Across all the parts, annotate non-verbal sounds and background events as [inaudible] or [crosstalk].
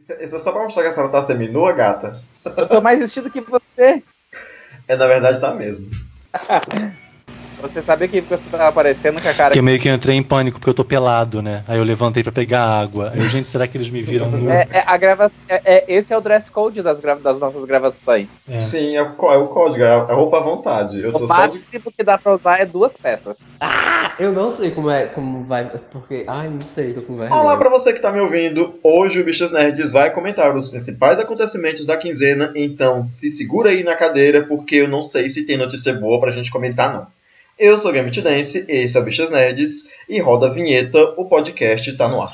Isso, é só pra mostrar que a senhora tá seminua, gata? Eu tô mais vestido que você. É, na verdade, tá mesmo. [laughs] Você sabia que você tava aparecendo com a cara. Porque meio que eu entrei em pânico porque eu tô pelado, né? Aí eu levantei pra pegar água. Aí, eu, gente, será que eles me viram nu? É, é, a grava... É, é, esse é o dress code das, gra... das nossas gravações. É. Sim, é o, có- é o código, é a é roupa à vontade. Eu tô O só de... máximo que dá pra usar é duas peças. Eu não sei como é, como vai, porque, ai, não sei, tô com vergonha. Olá pra você que tá me ouvindo. Hoje o Bichas Nerds vai comentar os principais acontecimentos da quinzena, então se segura aí na cadeira, porque eu não sei se tem notícia boa pra gente comentar, não. Eu sou Gambit Dance, esse é o Bichas Nerds, e roda a vinheta, o podcast tá no ar.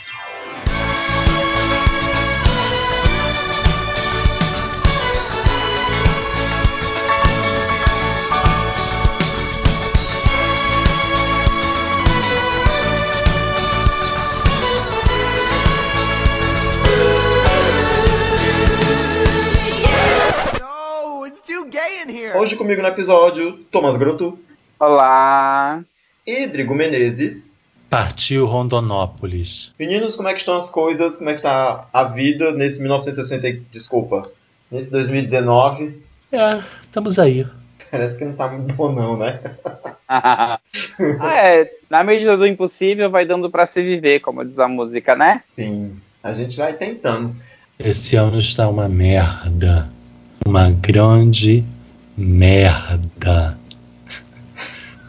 Hoje comigo no episódio, Thomas Grotu Olá. e Drigo Menezes. Partiu Rondonópolis. Meninos, como é que estão as coisas? Como é que tá a vida nesse 1960, e- desculpa, nesse 2019? É, estamos aí. Parece que não tá muito bom não, né? [laughs] ah, é, na medida do impossível vai dando pra se viver, como diz a música, né? Sim, a gente vai tentando. Esse ano está uma merda. Uma grande merda.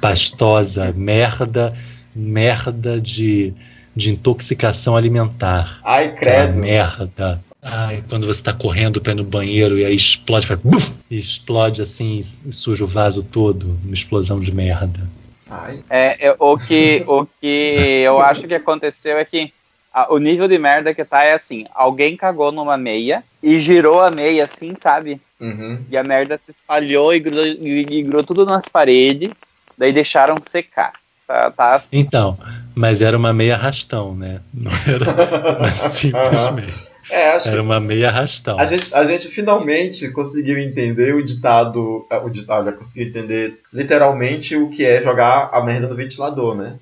Pastosa, merda, merda de, de intoxicação alimentar. Ai, Aquela credo. merda. Ai, quando você tá correndo pra ir no banheiro e aí explode, faz buf, e explode assim, suja o vaso todo, uma explosão de merda. Ai, É, é, o, que, o que eu acho que aconteceu é que a- o nível de merda que tá é assim: alguém cagou numa meia e girou a meia assim, sabe? uhum. E a merda se espalhou e grudou, e, e grudou tudo nas paredes, daí deixaram secar. Tá, tá. Então, mas era uma meia arrastão, né? Não era [laughs] uma simples meia. É, acho Era uma meia arrastão. a gente, a gente finalmente conseguiu entender o ditado. ah, O ditado, já conseguiu entender literalmente o que é jogar a merda no ventilador, né?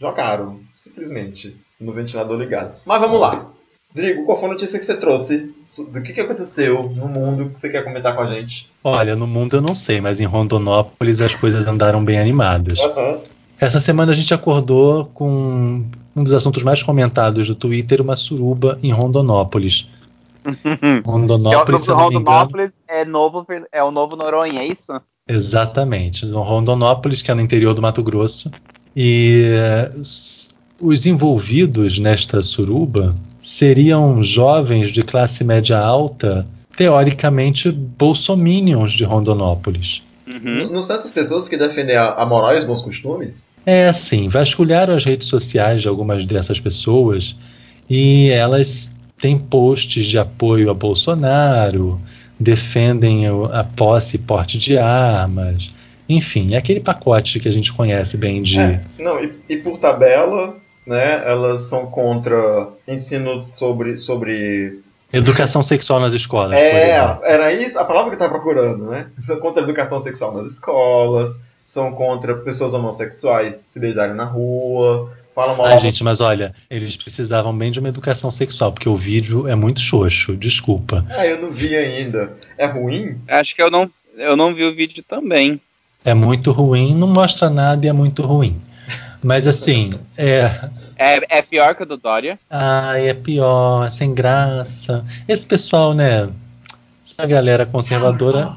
Jogaram, simplesmente, no ventilador ligado. Mas vamos lá. Drigo, qual foi a notícia que você trouxe? Do que, que aconteceu no mundo que você quer comentar com a gente? Olha, no mundo eu não sei, mas em Rondonópolis as coisas andaram bem animadas. Aham. Essa semana a gente acordou com um dos assuntos mais comentados do Twitter, uma suruba em Rondonópolis. [laughs] Rondonópolis, é eu o não me engano. Rondonópolis é, novo, é o novo Noronha, é isso? Exatamente. Rondonópolis, que é no interior do Mato Grosso. E eh, os envolvidos nesta suruba seriam jovens de classe média alta, teoricamente bolsominions de Rondonópolis. Uhum. Não são essas pessoas que defendem a, a moral e os bons costumes? É assim, vasculharam as redes sociais de algumas dessas pessoas e elas têm posts de apoio a Bolsonaro, defendem o- a posse e porte de armas, enfim, é aquele pacote que a gente conhece bem de. É, não, e, e por tabela, né, elas são contra ensino sobre. sobre Educação sexual nas escolas, por é, exemplo. era isso a palavra que eu tava procurando, né? São contra a educação sexual nas escolas, são contra pessoas homossexuais se beijarem na rua, falam mal. Ai, gente, mas olha, eles precisavam bem de uma educação sexual, porque o vídeo é muito xoxo, desculpa. Ah, eu não vi ainda. É ruim? Acho que eu não, eu não vi o vídeo também. É muito ruim, não mostra nada e é muito ruim. Mas assim, é, É, é pior que o do Dória. Ai, é pior, é sem graça. Esse pessoal, né? Essa galera conservadora.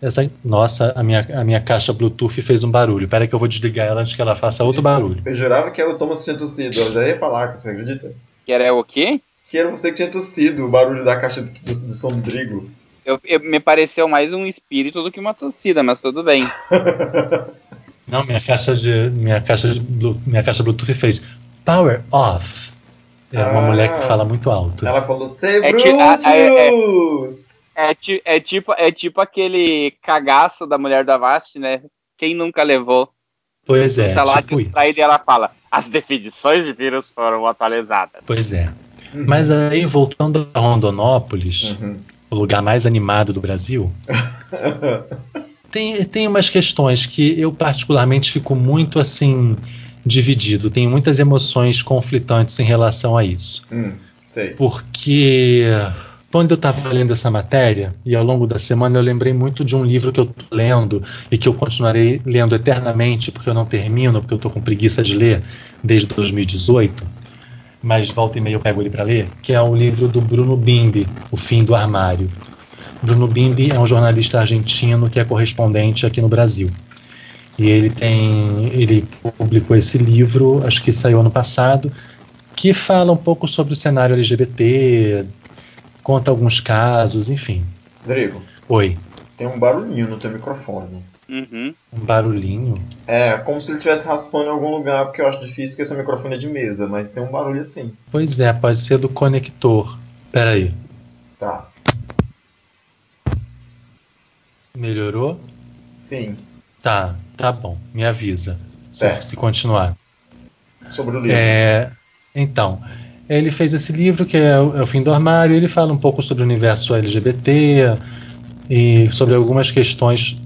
Essa, nossa, a minha, a minha caixa Bluetooth fez um barulho. Pera que eu vou desligar ela antes que ela faça outro barulho. Eu jurava que era o Thomas que tinha tossido. Eu já ia falar, você acredita? Que era o quê? Que era você que tinha tossido o barulho da caixa do, do, do. Eu, eu- me pareceu mais um espírito do que uma torcida, mas tudo bem. [laughs] Não, minha caixa de. Minha caixa de minha caixa Bluetooth fez power off. É uma Ah. mulher que fala muito alto. Ela falou, sei É que- é-! É, ti- é tipo, é tipo aquele cagaço da mulher da Vast, né? Quem nunca levou? Pois é, tá lá tipo isso. distraída e ela fala: as definições de vírus foram atualizadas. Pois é. Mas aí, voltando a Rondonópolis, Uhum. o lugar mais animado do Brasil, [laughs] tem, tem umas questões que eu particularmente fico muito assim dividido. Tenho muitas emoções conflitantes em relação a isso. Hum. Porque quando eu estava lendo essa matéria, e ao longo da semana eu lembrei muito de um livro que eu estou lendo e que eu continuarei lendo eternamente, porque eu não termino, porque eu estou com preguiça de ler desde 2018, mas volta e meia eu pego ele para ler, que é o livro do Bruno Bimbi, O Fim do Armário. Bruno Bimbi é um jornalista argentino que é correspondente aqui no Brasil. E ele tem, ele publicou esse livro, acho que saiu ano passado, que fala um pouco sobre o cenário LGBT, conta alguns casos, enfim. Rodrigo, Oi, tem um barulhinho no teu microfone. Uhum. um barulhinho. É, como se ele estivesse raspando em algum lugar, porque eu acho difícil que esse microfone é de mesa, mas tem um barulho assim. Pois é, pode ser do conector. Peraí, Tá. Melhorou? Sim. Tá, tá bom, me avisa. Se, Certo. se continuar. Sobre o livro. É, então, ele fez esse livro que é o, é o Fim do Armário. Ele fala um pouco sobre o universo LGBT e sobre algumas questões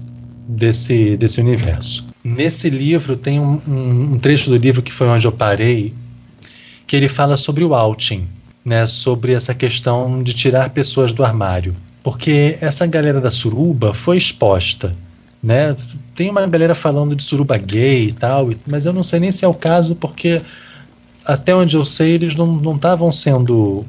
desse, desse universo. Nesse livro tem um, um- um trecho do livro que foi onde eu parei, que ele fala sobre o outing, né, sobre essa questão de tirar pessoas do armário, porque essa galera da suruba foi exposta. Né? Tem uma galera falando de suruba gay e tal, mas eu não sei nem se é o caso, porque até onde eu sei, eles não estavam sendo.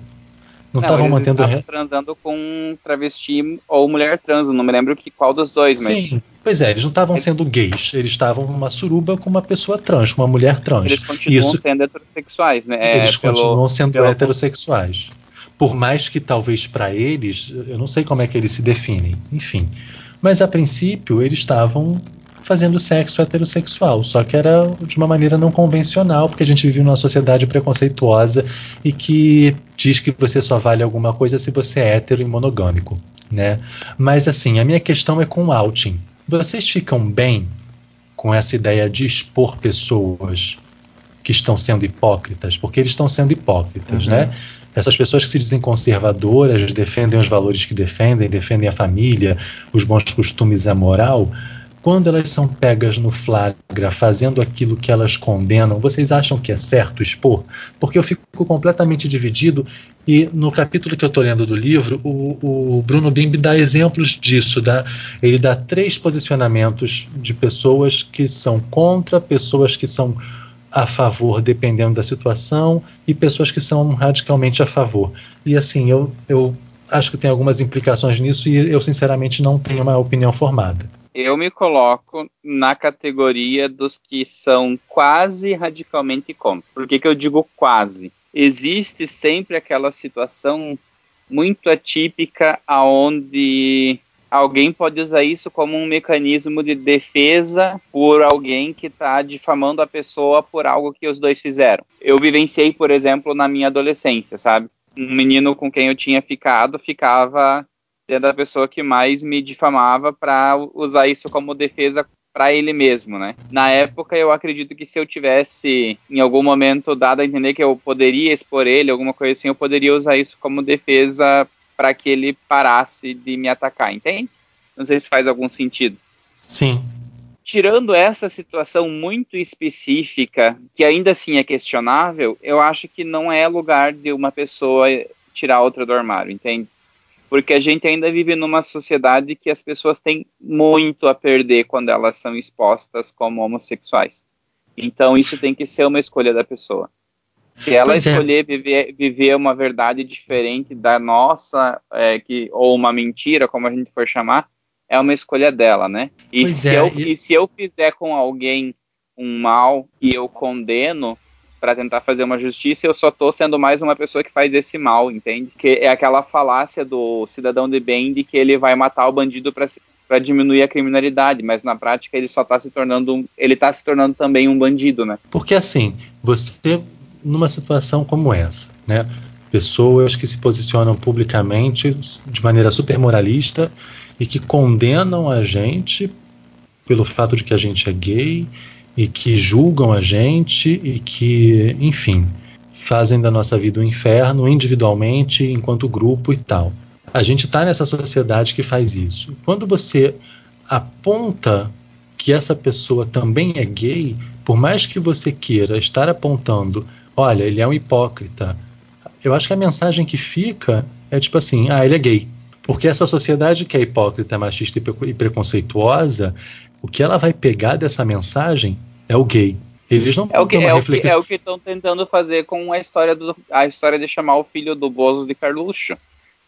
Não estavam mantendo. estavam re- transando com travesti ou mulher trans, não me lembro que, qual dos dois, mas Sim, pois é, eles não estavam sendo gays, eles estavam numa suruba com uma pessoa trans, com uma mulher trans. eles continuam Isso, sendo heterossexuais, né? É, eles pelo- continuam sendo pelo- heterossexuais. Por mais que talvez para eles, eu não sei como é que eles se definem, enfim. Mas a princípio eles estavam fazendo sexo heterossexual, só que era de uma maneira não convencional, porque a gente vive numa sociedade preconceituosa e que diz que você só vale alguma coisa se você é hétero e monogâmico, né? Mas assim, a minha questão é com o outing. Vocês ficam bem com essa ideia de expor pessoas que estão sendo hipócritas, porque eles estão sendo hipócritas, Uhum. né? Essas pessoas que se dizem conservadoras, defendem os valores que defendem, defendem a família, os bons costumes e a moral, quando elas são pegas no flagra fazendo aquilo que elas condenam, vocês acham que é certo expor? Porque eu fico completamente dividido e no capítulo que eu estou lendo do livro, o, o Bruno Bimbi dá exemplos disso. Dá, ele dá três posicionamentos de pessoas que são contra, pessoas que são a favor, dependendo da situação, e pessoas que são radicalmente a favor. E assim, eu, eu acho que tem algumas implicações nisso e eu, sinceramente, não tenho uma opinião formada. Eu me coloco na categoria dos que são quase radicalmente contra. Por que, que eu digo quase? Existe sempre aquela situação muito atípica aonde alguém pode usar isso como um mecanismo de defesa por alguém que está difamando a pessoa por algo que os dois fizeram. Eu vivenciei, por exemplo, na minha adolescência, sabe? Um menino com quem eu tinha ficado ficava sendo a pessoa que mais me difamava para usar isso como defesa para ele mesmo, né? Na época eu acredito que se eu tivesse em algum momento dado a entender que eu poderia expor ele, alguma coisa assim, eu poderia usar isso como defesa para que ele parasse de me atacar, entende? Não sei se faz algum sentido. Sim. Tirando essa situação muito específica, que ainda assim é questionável, eu acho que não é lugar de uma pessoa tirar outra do armário, entende? Porque a gente ainda vive numa sociedade que as pessoas têm muito a perder quando elas são expostas como homossexuais. Então isso tem que ser uma escolha da pessoa. Se ela Pois é. escolher viver, viver uma verdade diferente da nossa, é, que, ou uma mentira, como a gente for chamar, é uma escolha dela, né? E, Pois se, é, eu, e- se eu fizer com alguém um mal e eu condeno para tentar fazer uma justiça, eu só tô sendo mais uma pessoa que faz esse mal, entende? Que é aquela falácia do cidadão de bem de que ele vai matar o bandido para diminuir a criminalidade, mas na prática ele só tá se tornando um, ele tá se tornando também um bandido, né? Porque assim, você numa situação como essa, né? Pessoas que se posicionam publicamente de maneira super moralista e que condenam a gente pelo fato de que a gente é gay e que julgam a gente e que, enfim, fazem da nossa vida um inferno individualmente, enquanto grupo e tal. A gente está nessa sociedade que faz isso. Quando você aponta que essa pessoa também é gay, por mais que você queira estar apontando, olha, ele é um hipócrita, eu acho que a mensagem que fica é tipo assim, ah, ele é gay. Porque essa sociedade que é hipócrita, machista e preconceituosa, o que ela vai pegar dessa mensagem é o gay. Eles não é o que é o que é o que estão tentando fazer com a história do a história de chamar o filho do Bozo de Carluxo.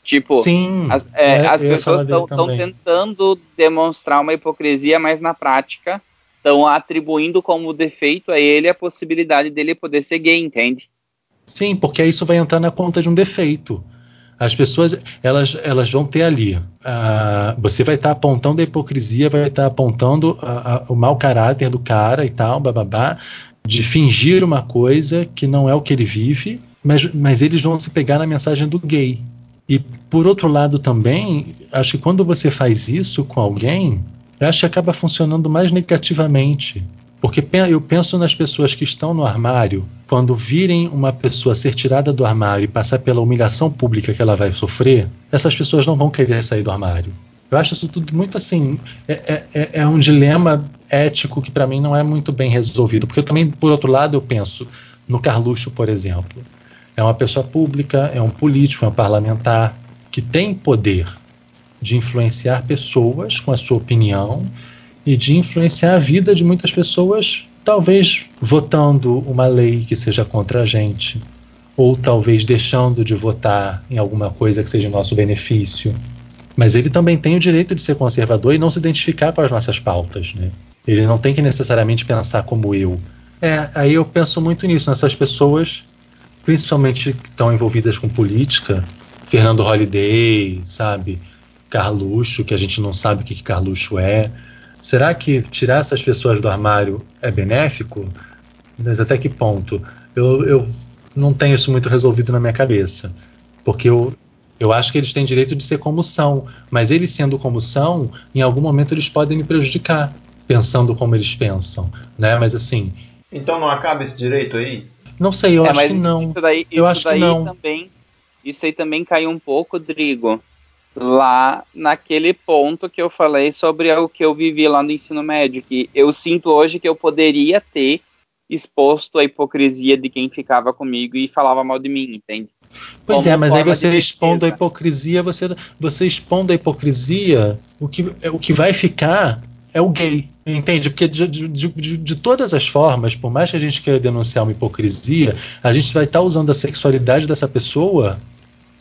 Tipo, Sim, as, é, é, as pessoas estão tentando demonstrar uma hipocrisia, mas na prática estão atribuindo como defeito a ele a possibilidade dele poder ser gay, entende? Sim, porque isso vai entrar na conta de um defeito. As pessoas, elas, elas vão ter ali. ah, você vai estar apontando a hipocrisia, vai estar apontando a- a- o mau caráter do cara e tal, bababá, de fingir uma coisa que não é o que ele vive, mas, mas eles vão se pegar na mensagem do gay. E por outro lado também, acho que quando você faz isso com alguém, eu acho que acaba funcionando mais negativamente. Porque eu penso nas pessoas que estão no armário, quando virem uma pessoa ser tirada do armário e passar pela humilhação pública que ela vai sofrer, essas pessoas não vão querer sair do armário. Eu acho isso tudo muito assim. É, é- é- é um dilema ético que para mim não é muito bem resolvido. Porque eu também, por outro lado, eu penso no Carluxo, por exemplo. É uma pessoa pública, é um político, é um parlamentar que tem poder de influenciar pessoas com a sua opinião e de influenciar a vida de muitas pessoas, talvez votando uma lei que seja contra a gente, ou talvez deixando de votar em alguma coisa que seja em nosso benefício. Mas ele também tem o direito de ser conservador e não se identificar com as nossas pautas. Né? Ele não tem que necessariamente pensar como eu. É, aí eu penso muito nisso, nessas pessoas, principalmente que estão envolvidas com política, Fernando Holliday, sabe? Carluxo, que a gente não sabe o que, que Carluxo é. Será que tirar essas pessoas do armário é benéfico? Mas até que ponto? Eu, eu não tenho isso muito resolvido na minha cabeça. Porque eu, eu acho que eles têm direito de ser como são. Mas eles sendo como são, em algum momento eles podem me prejudicar, pensando como eles pensam. Né? Mas assim, Então não acaba esse direito aí? não sei, eu É, acho mas que não. Isso daí, Eu acho que não. também. Isso aí também caiu um pouco, Drigo, lá naquele ponto que eu falei sobre o que eu vivi lá no ensino médio, que eu sinto hoje que eu poderia ter exposto a hipocrisia de quem ficava comigo e falava mal de mim, entende? Pois como é, mas aí você expondo a hipocrisia, você, você expondo a hipocrisia, o que, o que vai ficar é o gay, entende? Porque de, de, de, de todas as formas, por mais que a gente queira denunciar uma hipocrisia, a gente vai estar usando a sexualidade dessa pessoa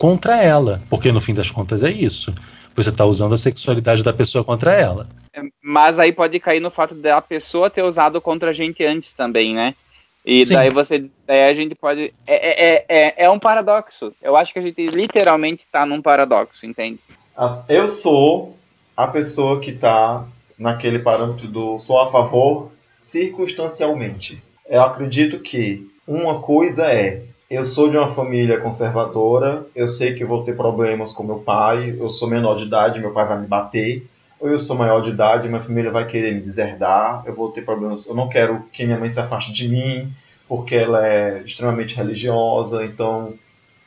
contra ela, porque no fim das contas é isso. Você está usando a sexualidade da pessoa contra ela. É, Mas aí pode cair no fato da pessoa ter usado contra a gente antes também, né? E Sim. daí você. Daí a gente pode. É, é, é, é um paradoxo. Eu acho que a gente literalmente tá num paradoxo, entende? Eu sou a pessoa que está naquele parâmetro do sou a favor circunstancialmente. Eu acredito que uma coisa é eu sou de uma família conservadora, eu sei que vou ter problemas com meu pai, eu sou menor de idade, meu pai vai me bater, ou eu sou maior de idade, minha família vai querer me deserdar, eu vou ter problemas, eu não quero que minha mãe se afaste de mim, porque ela é extremamente religiosa, então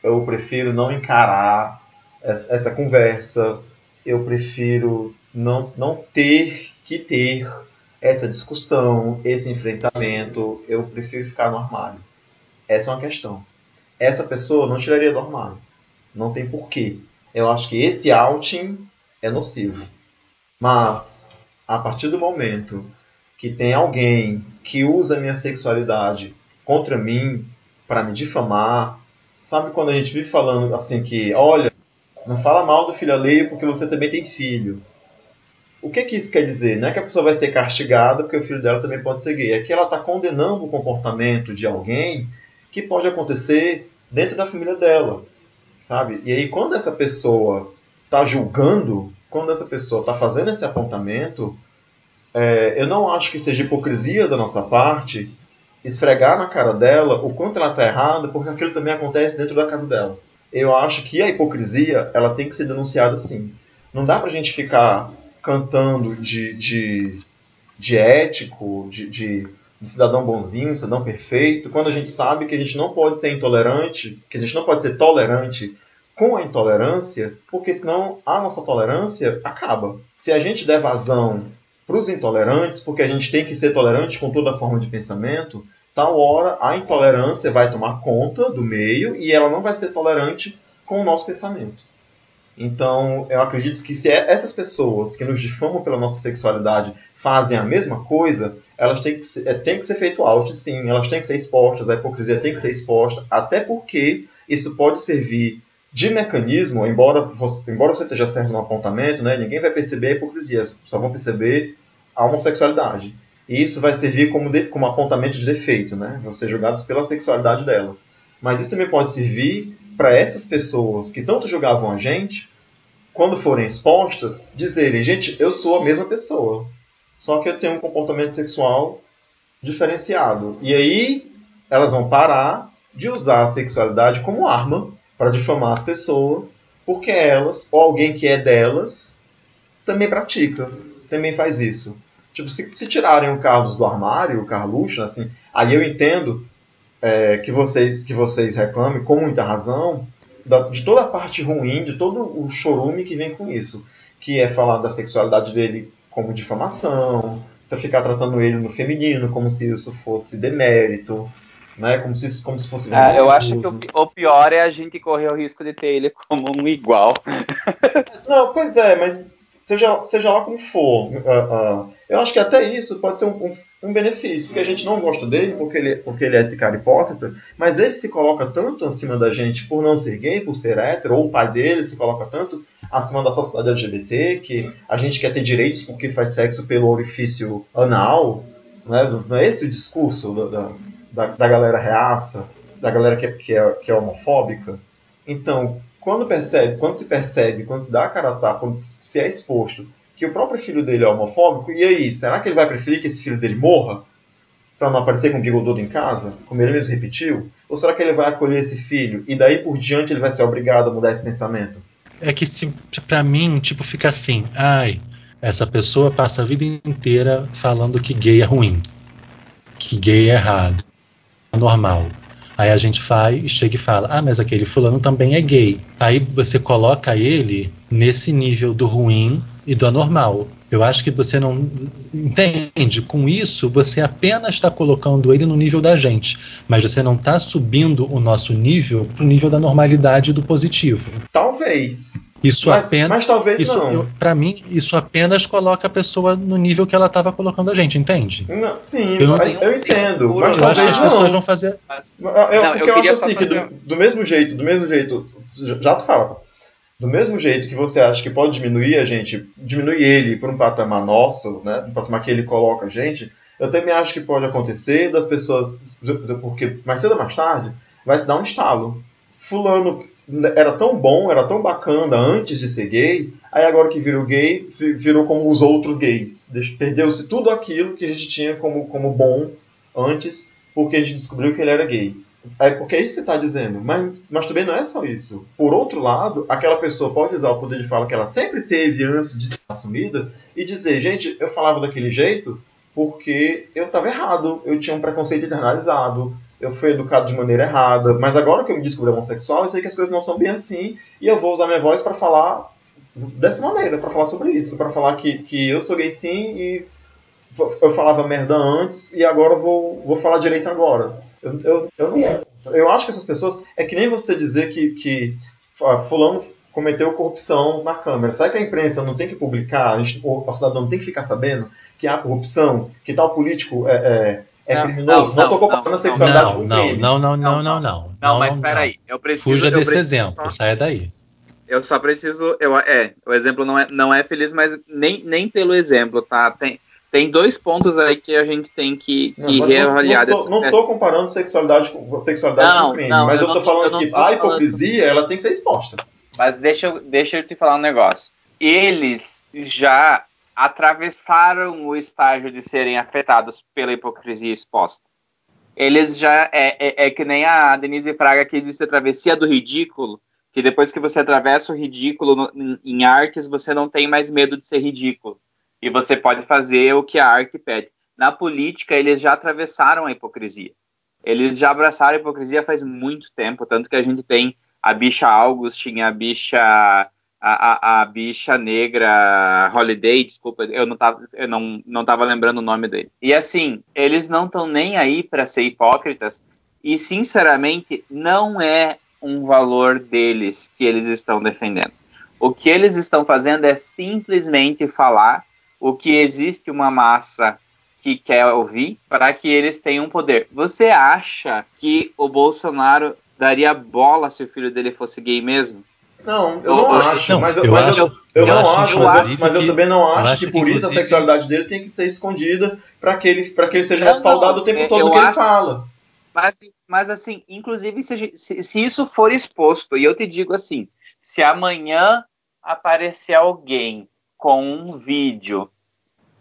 eu prefiro não encarar essa, essa conversa, eu prefiro não, não ter que ter essa discussão, esse enfrentamento, eu prefiro ficar no armário. Essa é uma questão. Essa pessoa não tiraria do armário. Não tem porquê. Eu acho que esse outing é nocivo. Mas, a partir do momento que tem alguém que usa a minha sexualidade contra mim para me difamar, sabe quando a gente vive falando assim que, olha, não fala mal do filho alheio porque você também tem filho. O que, que isso quer dizer? Não é que a pessoa vai ser castigada porque o filho dela também pode ser gay. É que ela está condenando o comportamento de alguém que pode acontecer dentro da família dela, sabe? E aí quando essa pessoa está julgando, quando essa pessoa está fazendo esse apontamento, é, eu não acho que seja hipocrisia da nossa parte esfregar na cara dela o quanto ela está errada, porque aquilo também acontece dentro da casa dela. Eu acho que a hipocrisia ela tem que ser denunciada sim. Não dá pra gente ficar cantando de, de, de ético, de, de, de cidadão bonzinho, cidadão perfeito, quando a gente sabe que a gente não pode ser intolerante, que a gente não pode ser tolerante com a intolerância, porque senão a nossa tolerância acaba. Se a gente der vazão para os intolerantes, porque a gente tem que ser tolerante com toda forma de pensamento, tal hora a intolerância vai tomar conta do meio e ela não vai ser tolerante com o nosso pensamento. Então, eu acredito que se essas pessoas que nos difamam pela nossa sexualidade fazem a mesma coisa, elas têm que ser, é, tem que ser feito out, sim, elas têm que ser expostas, a hipocrisia tem que ser exposta, até porque isso pode servir de mecanismo, embora você, embora você esteja certo no apontamento, né, ninguém vai perceber a hipocrisia, só vão perceber a homossexualidade. E isso vai servir como, de, como apontamento de defeito, né? Vão ser julgados pela sexualidade delas. Mas isso também pode servir para essas pessoas que tanto julgavam a gente, quando forem expostas, dizerem: gente, eu sou a mesma pessoa, só que eu tenho um comportamento sexual diferenciado. E aí elas vão parar de usar a sexualidade como arma para difamar as pessoas, porque elas, ou alguém que é delas, também pratica, também faz isso. Tipo, se, se tirarem o Carlos do armário, o Carluxo, assim, aí eu entendo é, que vocês que vocês reclamem com muita razão da, de toda a parte ruim, de todo o chorume que vem com isso, que é falar da sexualidade dele como difamação, ficar tratando ele no feminino como se isso fosse demérito, né? Como se como se fosse. É, eu acho que o, o, pior é a gente correr o risco de ter ele como um igual. Não, pois é, mas seja, seja lá como for. Uh, uh, eu acho que até isso pode ser um, um, um, benefício, porque a gente não gosta dele, porque ele, porque ele é esse cara hipócrita, mas ele se coloca tanto acima da gente por não ser gay, por ser hétero, ou o pai dele se coloca tanto acima da sociedade LGBT, que a gente quer ter direitos porque faz sexo pelo orifício anal, né? não é esse o discurso da, da, da galera reaça, da galera que é, que é, que é homofóbica? Então, quando percebe, quando se percebe, quando se dá a cara a tapa, quando se é exposto que o próprio filho dele é homofóbico, e aí, será que ele vai preferir que esse filho dele morra? Para não aparecer com o bigodudo em casa, como ele mesmo repetiu? Ou será que ele vai acolher esse filho e daí por diante ele vai ser obrigado a mudar esse pensamento? É que para mim, tipo, fica assim, ai, essa pessoa passa a vida inteira falando que gay é ruim, que gay é errado, é normal. Aí a gente e chega e fala: Ah, mas aquele fulano também é gay. Aí você coloca ele nesse nível do ruim e do anormal. Eu acho que você não entende. Com isso, você apenas está colocando ele no nível da gente, mas você não está subindo o nosso nível para o nível da normalidade do positivo. Talvez. Isso mas, apenas. Mas talvez isso, não. Para mim, isso apenas coloca a pessoa no nível que ela estava colocando a gente, entende? Não, sim, eu, não, eu, eu entendo. Mas eu acho que as não. pessoas vão fazer. Eu, não, porque eu, eu acho assim, que do, do, mesmo jeito, do mesmo jeito. Já tu fala. Do mesmo jeito que você acha que pode diminuir a gente, diminuir ele por um patamar nosso, né, um patamar que ele coloca a gente, eu também acho que pode acontecer das pessoas, porque mais cedo ou mais tarde, vai se dar um estalo. Fulano era tão bom, era tão bacana antes de ser gay, aí agora que virou gay, virou como os outros gays. Perdeu-se tudo aquilo que a gente tinha como, como bom antes, porque a gente descobriu que ele era gay. É porque é isso que você está dizendo, mas, mas também não é só isso. Por outro lado, aquela pessoa pode usar o poder de fala que ela sempre teve antes de ser assumida e dizer: gente, eu falava daquele jeito porque eu estava errado, eu tinha um preconceito internalizado, eu fui educado de maneira errada, mas agora que eu me descobri homossexual, eu sei que as coisas não são bem assim e eu vou usar minha voz para falar dessa maneira, para falar sobre isso, para falar que, que eu sou gay sim e eu falava merda antes e agora eu vou, vou falar direito agora. Eu, eu, eu não sei. Eu acho que essas pessoas. É que nem você dizer que, que Fulano cometeu corrupção na Câmara. Será que a imprensa não tem que publicar, a, gente, o cidadão não tem que ficar sabendo que há corrupção, que tal político é, é, é não, criminoso? Não estou comparando a sexualidade não, com não, crime. Não, não, não, não, não. Não, mas peraí. Eu preciso. Fuja desse preciso exemplo, saia daí. Eu só preciso. Eu, é, o exemplo não é, não é feliz, mas nem, nem pelo exemplo, tá? Tem, tem dois pontos aí que a gente tem que, que não, reavaliar. Não, não, estou comparando sexualidade com sexualidade não, com crime, mas eu estou falando que a hipocrisia falando... ela tem que ser exposta. Mas deixa eu, deixa eu te falar um negócio. Eles já atravessaram o estágio de serem afetados pela hipocrisia exposta. Eles já. É, é, é que nem a Denise Fraga que existe a travessia do ridículo, que depois que você atravessa o ridículo no, em, em artes, você não tem mais medo de ser ridículo e você pode fazer o que a arte pede. Na política, eles já atravessaram a hipocrisia. Eles já abraçaram a hipocrisia faz muito tempo, tanto que a gente tem a bicha Augustin, a bicha a, a, a bicha negra Holiday, desculpa, eu não tava, eu não, não tava lembrando o nome dele. E assim, eles não estão nem aí para ser hipócritas, e sinceramente, não é um valor deles que eles estão defendendo. O que eles estão fazendo é simplesmente falar o que existe uma massa que quer ouvir para que eles tenham poder. Você acha que o Bolsonaro daria bola se o filho dele fosse gay mesmo? Não, eu não acho, não, mas eu, mas acho- eu, eu eu não acho, acho, mas, eu, também não acho, acho que que, por isso a sexualidade dele tem que ser escondida para que ele para que ele seja respaldado não, o tempo eu- todo eu no que ele fala. Mas, mas assim, inclusive, se, se- se isso for exposto, e eu te digo assim, se amanhã aparecer alguém com um vídeo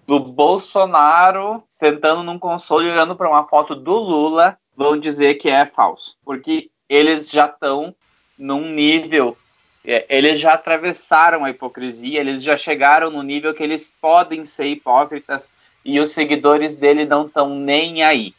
do Bolsonaro sentando num console olhando para uma foto do Lula, vão dizer que é falso. Porque eles já estão num nível. é, Eles já atravessaram a hipocrisia, eles já chegaram no nível que eles podem ser hipócritas e os seguidores dele não estão nem aí.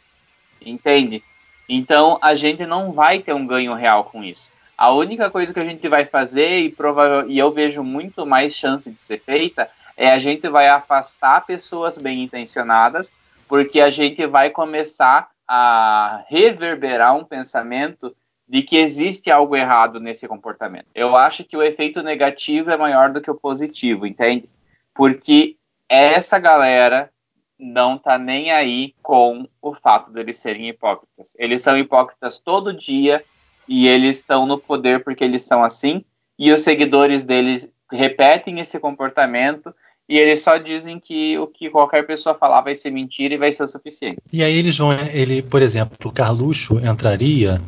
Entende? Então a gente não vai ter um ganho real com isso. A única coisa que a gente vai fazer, e, provável, e eu vejo muito mais chance de ser feita, é a gente vai afastar pessoas bem intencionadas, porque a gente vai começar a reverberar um pensamento de que existe algo errado nesse comportamento. Eu acho que o efeito negativo é maior do que o positivo, entende? Porque essa galera não tá nem aí com o fato deles serem hipócritas. Eles são hipócritas todo dia e eles estão no poder porque eles são assim, e os seguidores deles repetem esse comportamento e eles só dizem que o que qualquer pessoa falar vai ser mentira e vai ser o suficiente. E aí eles vão, ele, por exemplo, o Carluxo entraria,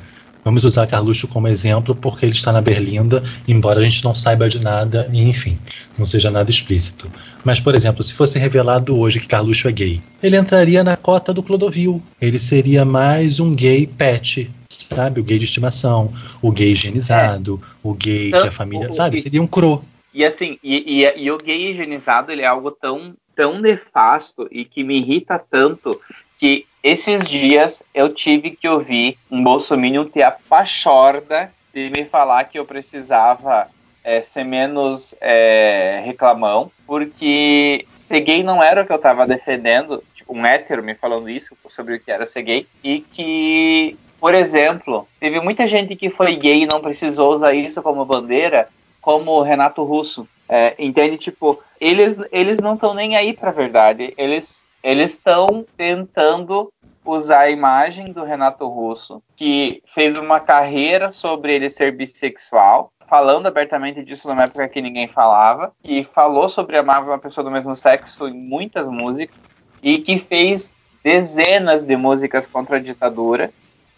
vamos usar Carluxo como exemplo, porque ele está na Berlinda, embora a gente não saiba de nada, e enfim, não seja nada explícito. Mas, por exemplo, se fosse revelado hoje que Carluxo é gay, ele entraria na cota do Clodovil. Ele seria mais um gay pet, sabe? O gay de estimação, o gay higienizado, o gay que a família. o Sabe? Seria um cro. E assim, e, e- e o gay higienizado ele é algo tão, tão nefasto e que me irrita tanto que esses dias eu tive que ouvir um bolsominion ter a pachorda de me falar que eu precisava é, ser menos é, reclamão, porque ser gay não era o que eu tava defendendo, tipo, um hétero me falando isso sobre o que era ser gay, e que, por exemplo, teve muita gente que foi gay e não precisou usar isso como bandeira, como Renato Russo. É, entende? Tipo, eles, eles não estão nem aí pra verdade. Eles eles estão tentando usar a imagem do Renato Russo, que fez uma carreira sobre ele ser bissexual, falando abertamente disso numa época que ninguém falava, que falou sobre amar uma pessoa do mesmo sexo em muitas músicas, e que fez dezenas de músicas contra a ditadura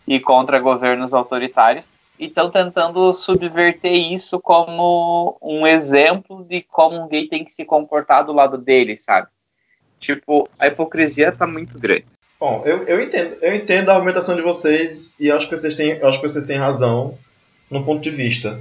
e contra governos autoritários e estão tentando subverter isso como um exemplo de como um gay tem que se comportar do lado dele, sabe? Tipo, a hipocrisia tá muito grande. Bom, eu, eu entendo, eu entendo a argumentação de vocês e acho que vocês têm, acho que vocês têm razão no ponto de vista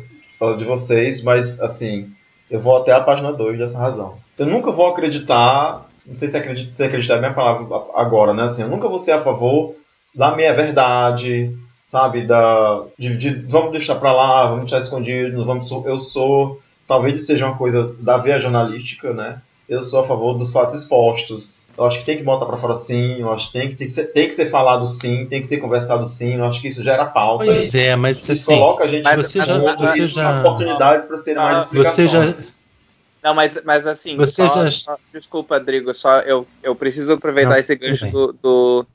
de vocês, mas assim, eu vou até a página 2 dessa razão. Eu nunca vou acreditar, não sei se, acredita, se acreditar é a minha palavra agora, né? Assim, eu nunca vou ser a favor da meia verdade, sabe, da de, de- vamos deixar pra lá, vamos deixar escondido, vamos eu sou, talvez seja uma coisa da veia jornalística, né? Eu sou a favor dos fatos expostos. Eu acho que tem que botar pra fora sim, eu acho que tem que, tem que, ser, tem que ser falado sim, tem que ser conversado sim, eu acho que isso gera pauta. Pois é, mas Isso assim, coloca a gente Mas você já- você já- oportunidades para terem mais Ah, explicações. você já- Não, mas, mas assim, Você só- já- só- desculpa, Rodrigo, só eu, eu preciso aproveitar Não, esse gancho do, do,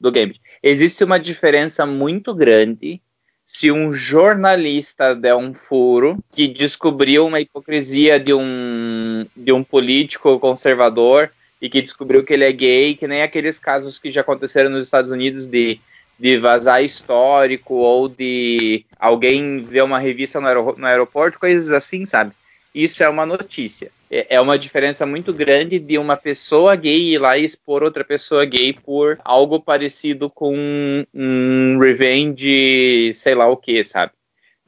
do game. Existe uma diferença muito grande se um jornalista der um furo que descobriu uma hipocrisia de um, de um político conservador e que descobriu que ele é gay, que nem aqueles casos que já aconteceram nos Estados Unidos de, de vazar histórico ou de alguém ver uma revista no, aero- no aeroporto, coisas assim, sabe? Isso é uma notícia. É é uma diferença muito grande de uma pessoa gay ir lá e expor outra pessoa gay por algo parecido com um revenge, sei lá o que, sabe?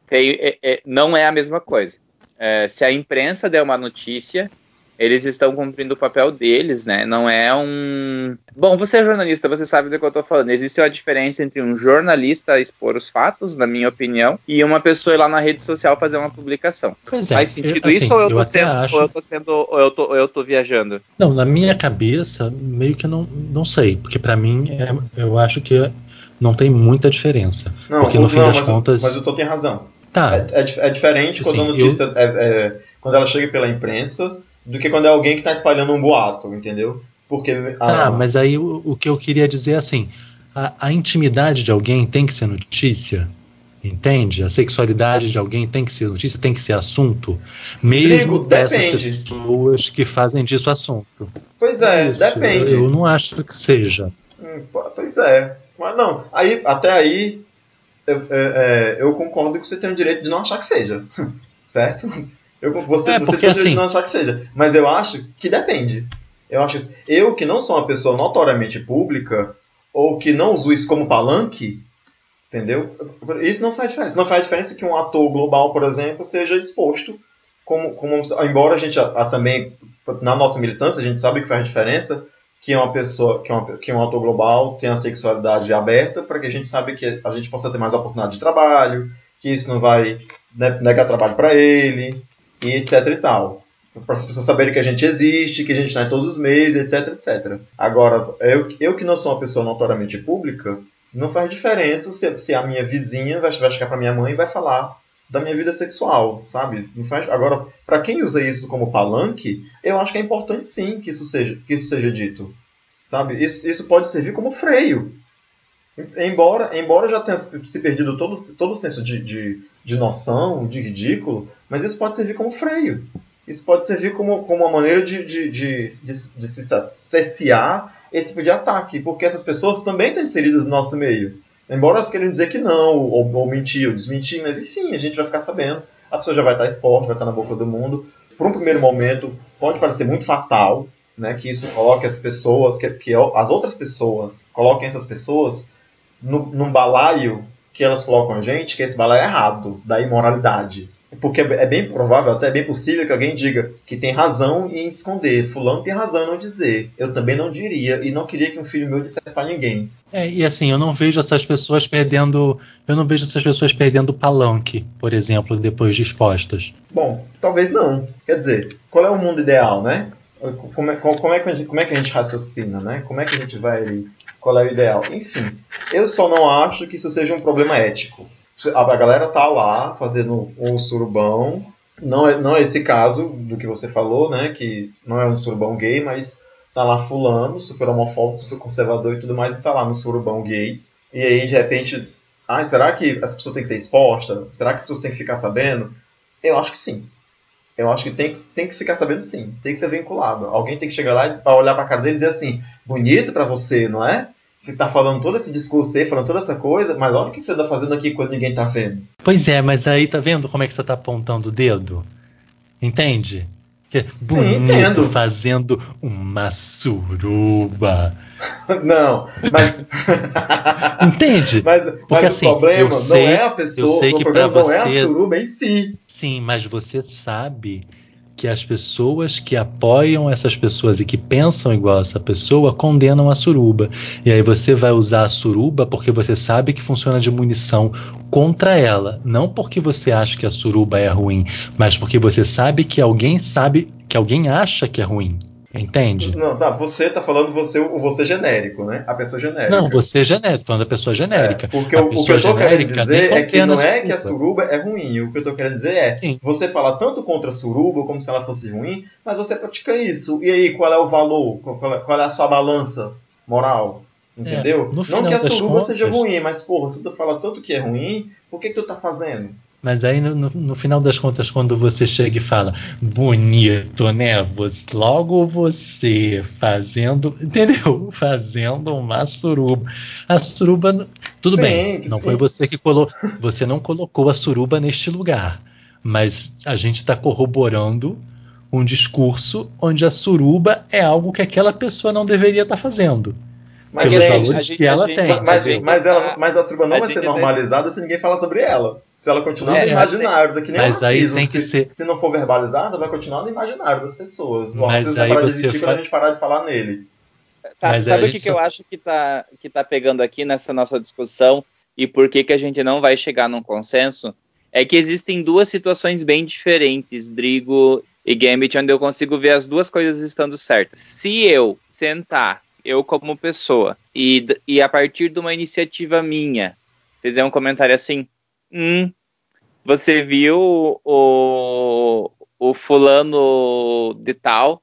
Tem- é- é- não é a mesma coisa. É, se a imprensa der uma notícia eles estão cumprindo o papel deles, né? Não é um. Bom, você é jornalista, você sabe do que eu estou falando. Existe uma diferença entre um jornalista expor os fatos, na minha opinião, e uma pessoa ir lá na rede social fazer uma publicação. Pois é, Faz sentido eu- isso assim, ou eu, eu tô sendo, acho- ou eu tô sendo. Ou eu tô, ou eu tô viajando? Não, na minha cabeça, meio que não, não sei, porque pra mim é- eu acho que não tem muita diferença. Não, porque no fim não, das mas, contas. mas o Tô tem razão. Tá, É, é é diferente quando Assim, a notícia é, é- quando ela chega pela imprensa do que quando é alguém que está espalhando um boato, entendeu? Porque tá, a- mas aí o, o que eu queria dizer é assim: a, a intimidade de alguém tem que ser notícia. Entende? A sexualidade de alguém tem que ser notícia, tem que ser assunto. Mesmo Rodrigo, dessas pessoas que fazem disso assunto. Pois é, Isso, depende. Eu, eu não acho que seja. Hum, po- Pois é. Mas não, aí, até aí eu, é, é, eu concordo que você tem o direito de não achar que seja. [laughs] certo? Eu, você, É, você porque direito assim- não achar que seja. Mas eu acho que depende. Eu acho assim, eu que não sou uma pessoa notoriamente pública, ou que não uso isso como palanque, entendeu? Isso não faz diferença. Não faz diferença que um ator global, por exemplo, seja exposto como, como embora a gente a- a também na nossa militância a gente sabe que faz diferença que uma pessoa que, uma, que um ator global tenha a sexualidade aberta para que a gente sabe que a gente possa ter mais oportunidade de trabalho que isso não vai negar trabalho para ele e etc e tal para as pessoas saberem que a gente existe que a gente está todos os meses etc etc agora eu, eu que não sou uma pessoa notoriamente pública não faz diferença se, se a minha vizinha vai, vai chegar para minha mãe e vai falar da minha vida sexual, sabe? Não faz... Agora, para quem usa isso como palanque, eu acho que é importante sim que isso seja, que isso seja dito, sabe? Isso, isso pode servir como freio. Embora, embora já tenha se perdido todo, todo o senso de, de, de noção, de ridículo, mas isso pode servir como freio. Isso pode servir como, como uma maneira de, de, de, de, de se cercear esse tipo de ataque, porque essas pessoas também estão inseridas no nosso meio. Embora elas queiram dizer que não, ou, ou mentir, ou desmentir, mas enfim, a gente vai ficar sabendo. A pessoa já vai estar exposta, vai estar na boca do mundo. Por um primeiro momento, pode parecer muito fatal, né, que isso coloque as pessoas, que, que as outras pessoas coloquem essas pessoas no, num balaio que elas colocam a gente, que esse balaio é errado, da imoralidade. Porque é bem provável, até é bem possível que alguém diga que tem razão em esconder. Fulano tem razão em não dizer. Eu também não diria e não queria que um filho meu dissesse para ninguém. É, e assim, eu não vejo essas pessoas perdendo. Eu não vejo essas pessoas perdendo palanque, por exemplo, depois de expostas. Bom, talvez não. Quer dizer, qual é o mundo ideal, né? Como é, como é, que, a gente, como é que a gente raciocina, né? Como é que a gente vai. Qual é o ideal? Enfim, eu só não acho que isso seja um problema ético. A galera tá lá fazendo um surubão. Não é, não é esse caso do que você falou, né? Que não é um surubão gay, mas tá lá fulano, super homofóbico, super conservador e tudo mais, e tá lá no surubão gay. E aí, de repente, ah, será que as pessoas têm que ser expostas? Será que as pessoas têm que ficar sabendo? Eu acho que sim. Eu acho que tem que, tem que ficar sabendo sim. Tem que ser vinculado. Alguém tem que chegar lá e pra olhar pra cara dele e dizer assim: bonito pra você, não é? Você tá falando todo esse discurso aí, falando toda essa coisa, mas olha o que você tá fazendo aqui quando ninguém tá vendo. Pois é, mas aí tá vendo como é que você tá apontando o dedo? Entende? Que é Sim, bonito entendo. fazendo uma suruba. [laughs] não, mas. [laughs] Entende? mas Porque mas assim, o problema eu não sei- é a pessoa, eu sei o que problema não é a você- suruba em si. Sim, mas você sabe que as pessoas que apoiam essas pessoas e que pensam igual essa pessoa condenam a suruba. E aí você vai usar a suruba porque você sabe que funciona de munição contra ela. Não porque você acha que a suruba é ruim, mas porque você sabe que alguém sabe, que alguém acha que é ruim. Entende? Não, tá, você tá falando você, o você genérico, né? A pessoa genérica. Não, você é genérico, falando da pessoa genérica. É, porque o, o que pessoa eu tô querendo dizer é que não é que a suruba. é ruim. O que eu tô querendo dizer é Sim. você fala tanto contra a suruba como se ela fosse ruim, mas você pratica isso. E aí, qual é o valor? Qual é, qual é a sua balança moral? Entendeu? no não que a suruba contas- seja ruim, mas porra, se tu fala tanto que é ruim, por que, que tu tá fazendo? Mas aí, no, no- no final das contas, quando você chega e fala, bonito, né? Você- logo você fazendo, entendeu? [laughs] Fazendo uma suruba. A suruba, tudo Sim, bem, não sim. foi você que colocou, você não colocou a suruba neste lugar. Mas a gente está corroborando um discurso onde a suruba é algo que aquela pessoa não deveria estar fazendo. Mas, pelos gente, valores gente- que ela gente- tem. mas, mas, tá- ela, mas a suruba não a vai ser tá- normalizada se ninguém falar sobre ela. Se ela continuar É, no imaginário, daqui nem mas aí racismo, tem que se, ser- se não for verbalizada, vai continuar no imaginário das pessoas. O Mas racismo vai aí parar de você existir fa- quando a gente parar de falar nele. Sabe, Mas sabe a o que, que só- eu acho que tá, que tá pegando aqui nessa nossa discussão e por que, que a gente não vai chegar num consenso? É que existem duas situações bem diferentes, Drigo e Gambit, onde eu consigo ver as duas coisas estando certas. Se eu sentar, eu como pessoa, e, e a partir de uma iniciativa minha, fizer um comentário assim, hum, você viu o, o fulano de tal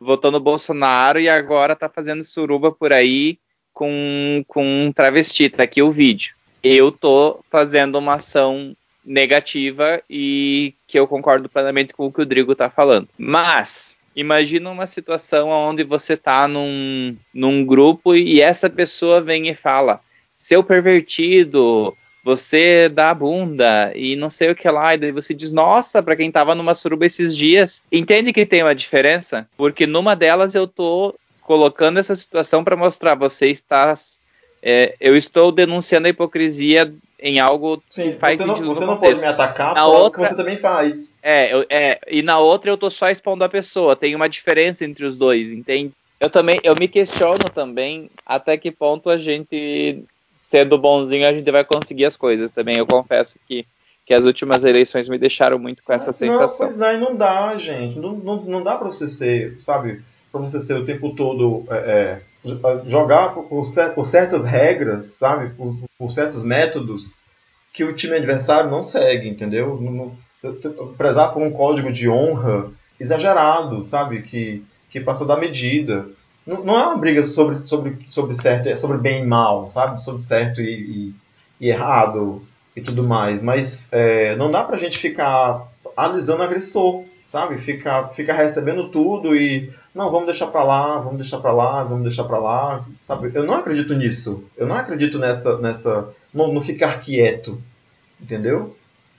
votou no Bolsonaro e agora tá fazendo suruba por aí com, com um travesti, tá aqui o vídeo. Eu tô fazendo uma ação negativa e que eu concordo plenamente com o que o Drigo tá falando. Mas, imagina uma situação onde você tá num, num grupo e essa pessoa vem e fala, seu pervertido, você dá a bunda e não sei o que lá, e daí você diz, nossa, pra quem tava numa suruba esses dias, entende que tem uma diferença? Porque numa delas eu tô colocando essa situação para mostrar, você está, é, eu estou denunciando a hipocrisia em algo Sim, que faz você não, sentido você no não pode me atacar Na outra- que você também faz. É, eu- é, e na outra eu tô só expondo a pessoa, tem uma diferença entre os dois, entende? Eu também, eu me questiono também até que ponto a gente, sendo bonzinho, a gente vai conseguir as coisas também. Eu confesso que, que as últimas eleições me deixaram muito com essa Mas sensação. Não, pois é, e não dá, gente. Não, não, não dá pra você ser, sabe? Pra você ser o tempo todo é, é, jogar por, por cer- por certas regras, sabe? Por, por certos métodos que o time adversário não segue, entendeu? Não- não- prezar por um código de honra exagerado, sabe? Que, que passa da medida. Não, não é uma briga sobre, sobre, sobre certo, é sobre bem e mal, sabe? Sobre certo e, e- e errado e tudo mais. Mas é, não dá pra gente ficar alisando o agressor, sabe? Ficar fica recebendo tudo e não, vamos deixar pra lá, vamos deixar pra lá, vamos deixar pra lá, sabe? Eu não acredito nisso. Eu não acredito nessa nessa no, no ficar quieto, entendeu?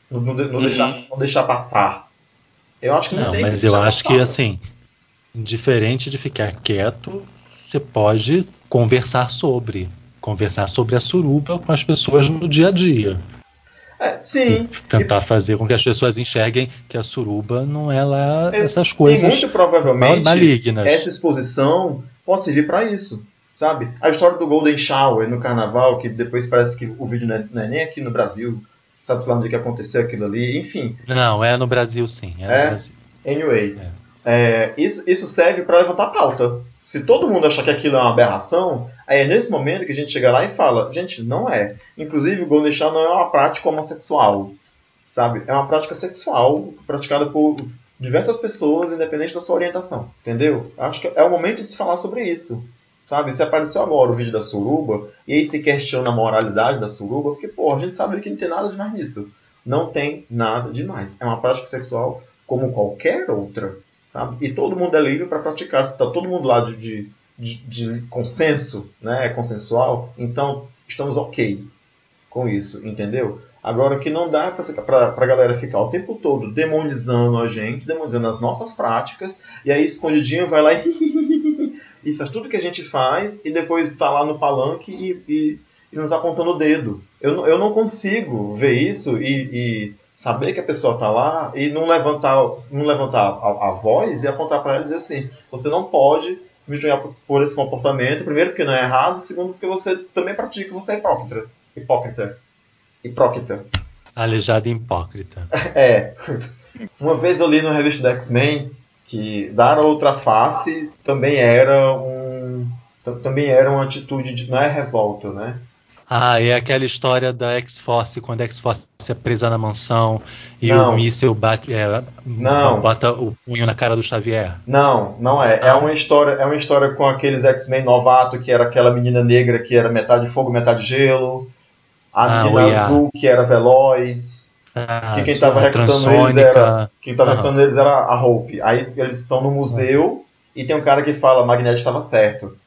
No, no, no Uhum. deixar, não deixar passar. Eu acho que não, Não, tem mas que eu deixar acho que passar. assim, diferente de ficar quieto, você pode conversar sobre. Conversar sobre a suruba com as pessoas no dia a dia. É, E sim. tentar fazer com que as pessoas enxerguem que a suruba não é lá É, essas E coisas muito provavelmente malignas. essa exposição pode servir para isso, sabe? A história do Golden Shower no carnaval, que depois parece que o vídeo não é, não é nem aqui no Brasil, sabe lá onde que aconteceu aquilo ali, enfim. Não, é no Brasil sim. É, É? Brasil. Anyway, é, isso, isso serve para levantar pauta. Se todo mundo achar que aquilo é uma aberração, aí é nesse momento que a gente chega lá e fala, gente, não é. Inclusive, o Shower não é uma prática homossexual, sabe? É uma prática sexual praticada por diversas pessoas, independente da sua orientação, entendeu? Acho que é o momento de se falar sobre isso, sabe? Se apareceu agora o vídeo da suruba, e aí se questiona a moralidade da suruba, porque, pô, a gente sabe que não tem nada demais nisso. Não tem nada demais. É uma prática sexual como qualquer outra, sabe? E todo mundo é livre para praticar. Se está todo mundo lá de, de, de, consenso, né, é consensual, então estamos ok com isso, entendeu? Agora, que não dá para a galera ficar o tempo todo demonizando a gente, demonizando as nossas práticas, e aí escondidinho vai lá e, [laughs] e faz tudo que a gente faz, e depois tá lá no palanque e, e, e nos apontando o dedo. Eu, eu não consigo ver isso e saber que a pessoa tá lá e não levantar, não levantar a, a voz e apontar para ela e dizer assim: você não pode me julgar por, esse comportamento, primeiro porque não é errado, segundo porque você também pratica, você é hipócrita. Hipócrita. Hipócrita. Aleijado hipócrita. [laughs] É. Uma vez eu li no revista do X-Men que dar outra face também era um. Também era uma atitude de. Não é revolta, né? Ah, é aquela história da X-Force, quando a X-Force é presa na mansão e Não. o míssil bate, é, Não. bota o punho na cara do Xavier. Não, não é. É uma história, é uma história com aqueles X-Men novato, que era aquela menina negra que era metade fogo, metade gelo. A Ah, menina azul que era veloz. Ah, Que quem tava a recrutando eles era. Quem tava recrutando eles era a Hope. Aí eles estão no museu e tem um cara que fala, Magneto estava certo.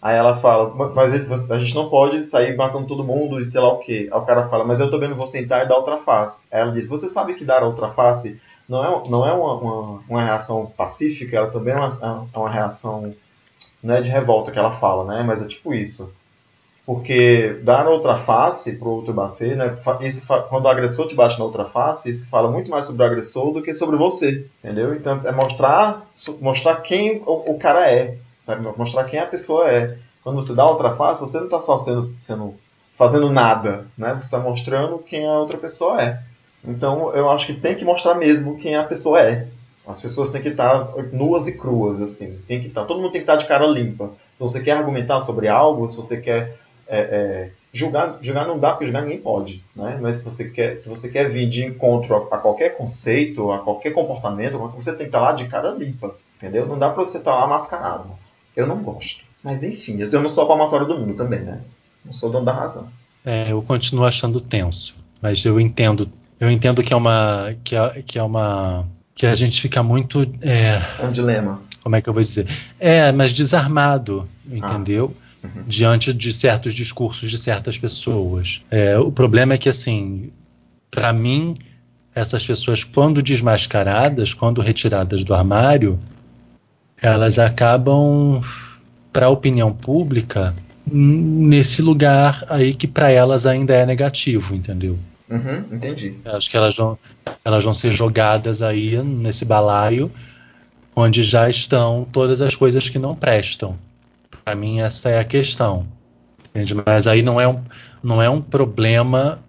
Aí ela fala, "Ma- mas a gente não pode sair matando todo mundo e sei lá o que. Aí o cara fala, mas eu também não vou sentar e dar outra face. Aí ela diz, você sabe que dar outra face não é, não é uma, uma, uma reação pacífica, ela também é uma, é uma reação não é de revolta que ela fala, né? Mas é tipo isso. Porque dar outra face pro outro bater, né? Isso quando o agressor te bate na outra face, isso fala muito mais sobre o agressor do que sobre você, entendeu? Então é mostrar, mostrar quem o, o cara é, sabe? Mostrar quem a pessoa é. Quando você dá outra face, você não está só sendo, sendo fazendo nada, né? Você está mostrando quem a outra pessoa é. Então eu acho que tem que mostrar mesmo quem a pessoa é. As pessoas têm que estar nuas e cruas, assim. Tem que estar, todo mundo tem que estar de cara limpa. Se você quer argumentar sobre algo, se você quer é, é, julgar, julgar não dá, porque julgar ninguém pode, né? Mas se você quer, se você quer vir de encontro a, a qualquer conceito, a qualquer comportamento, você tem que estar lá de cara limpa, entendeu? Não dá pra você estar lá mascarado. Eu não gosto. Mas enfim, eu não sou a palmatória do mundo também, né? Não sou dono da razão. É, eu continuo achando tenso, mas eu entendo, eu entendo que é uma, que é, que é uma, que a gente fica muito, é, É um dilema. como é que eu vou dizer, é, mas desarmado, entendeu? Uhum. Diante de certos discursos de certas pessoas. É, o problema é que assim, para mim, essas pessoas quando desmascaradas, quando retiradas do armário, elas acabam para a opinião pública nesse lugar aí que para elas ainda é negativo, entendeu? Uhum, entendi. Acho que elas vão, elas vão ser jogadas aí nesse balaio onde já estão todas as coisas que não prestam. Para mim essa é a questão. Entende? Mas aí não é um, não é um problema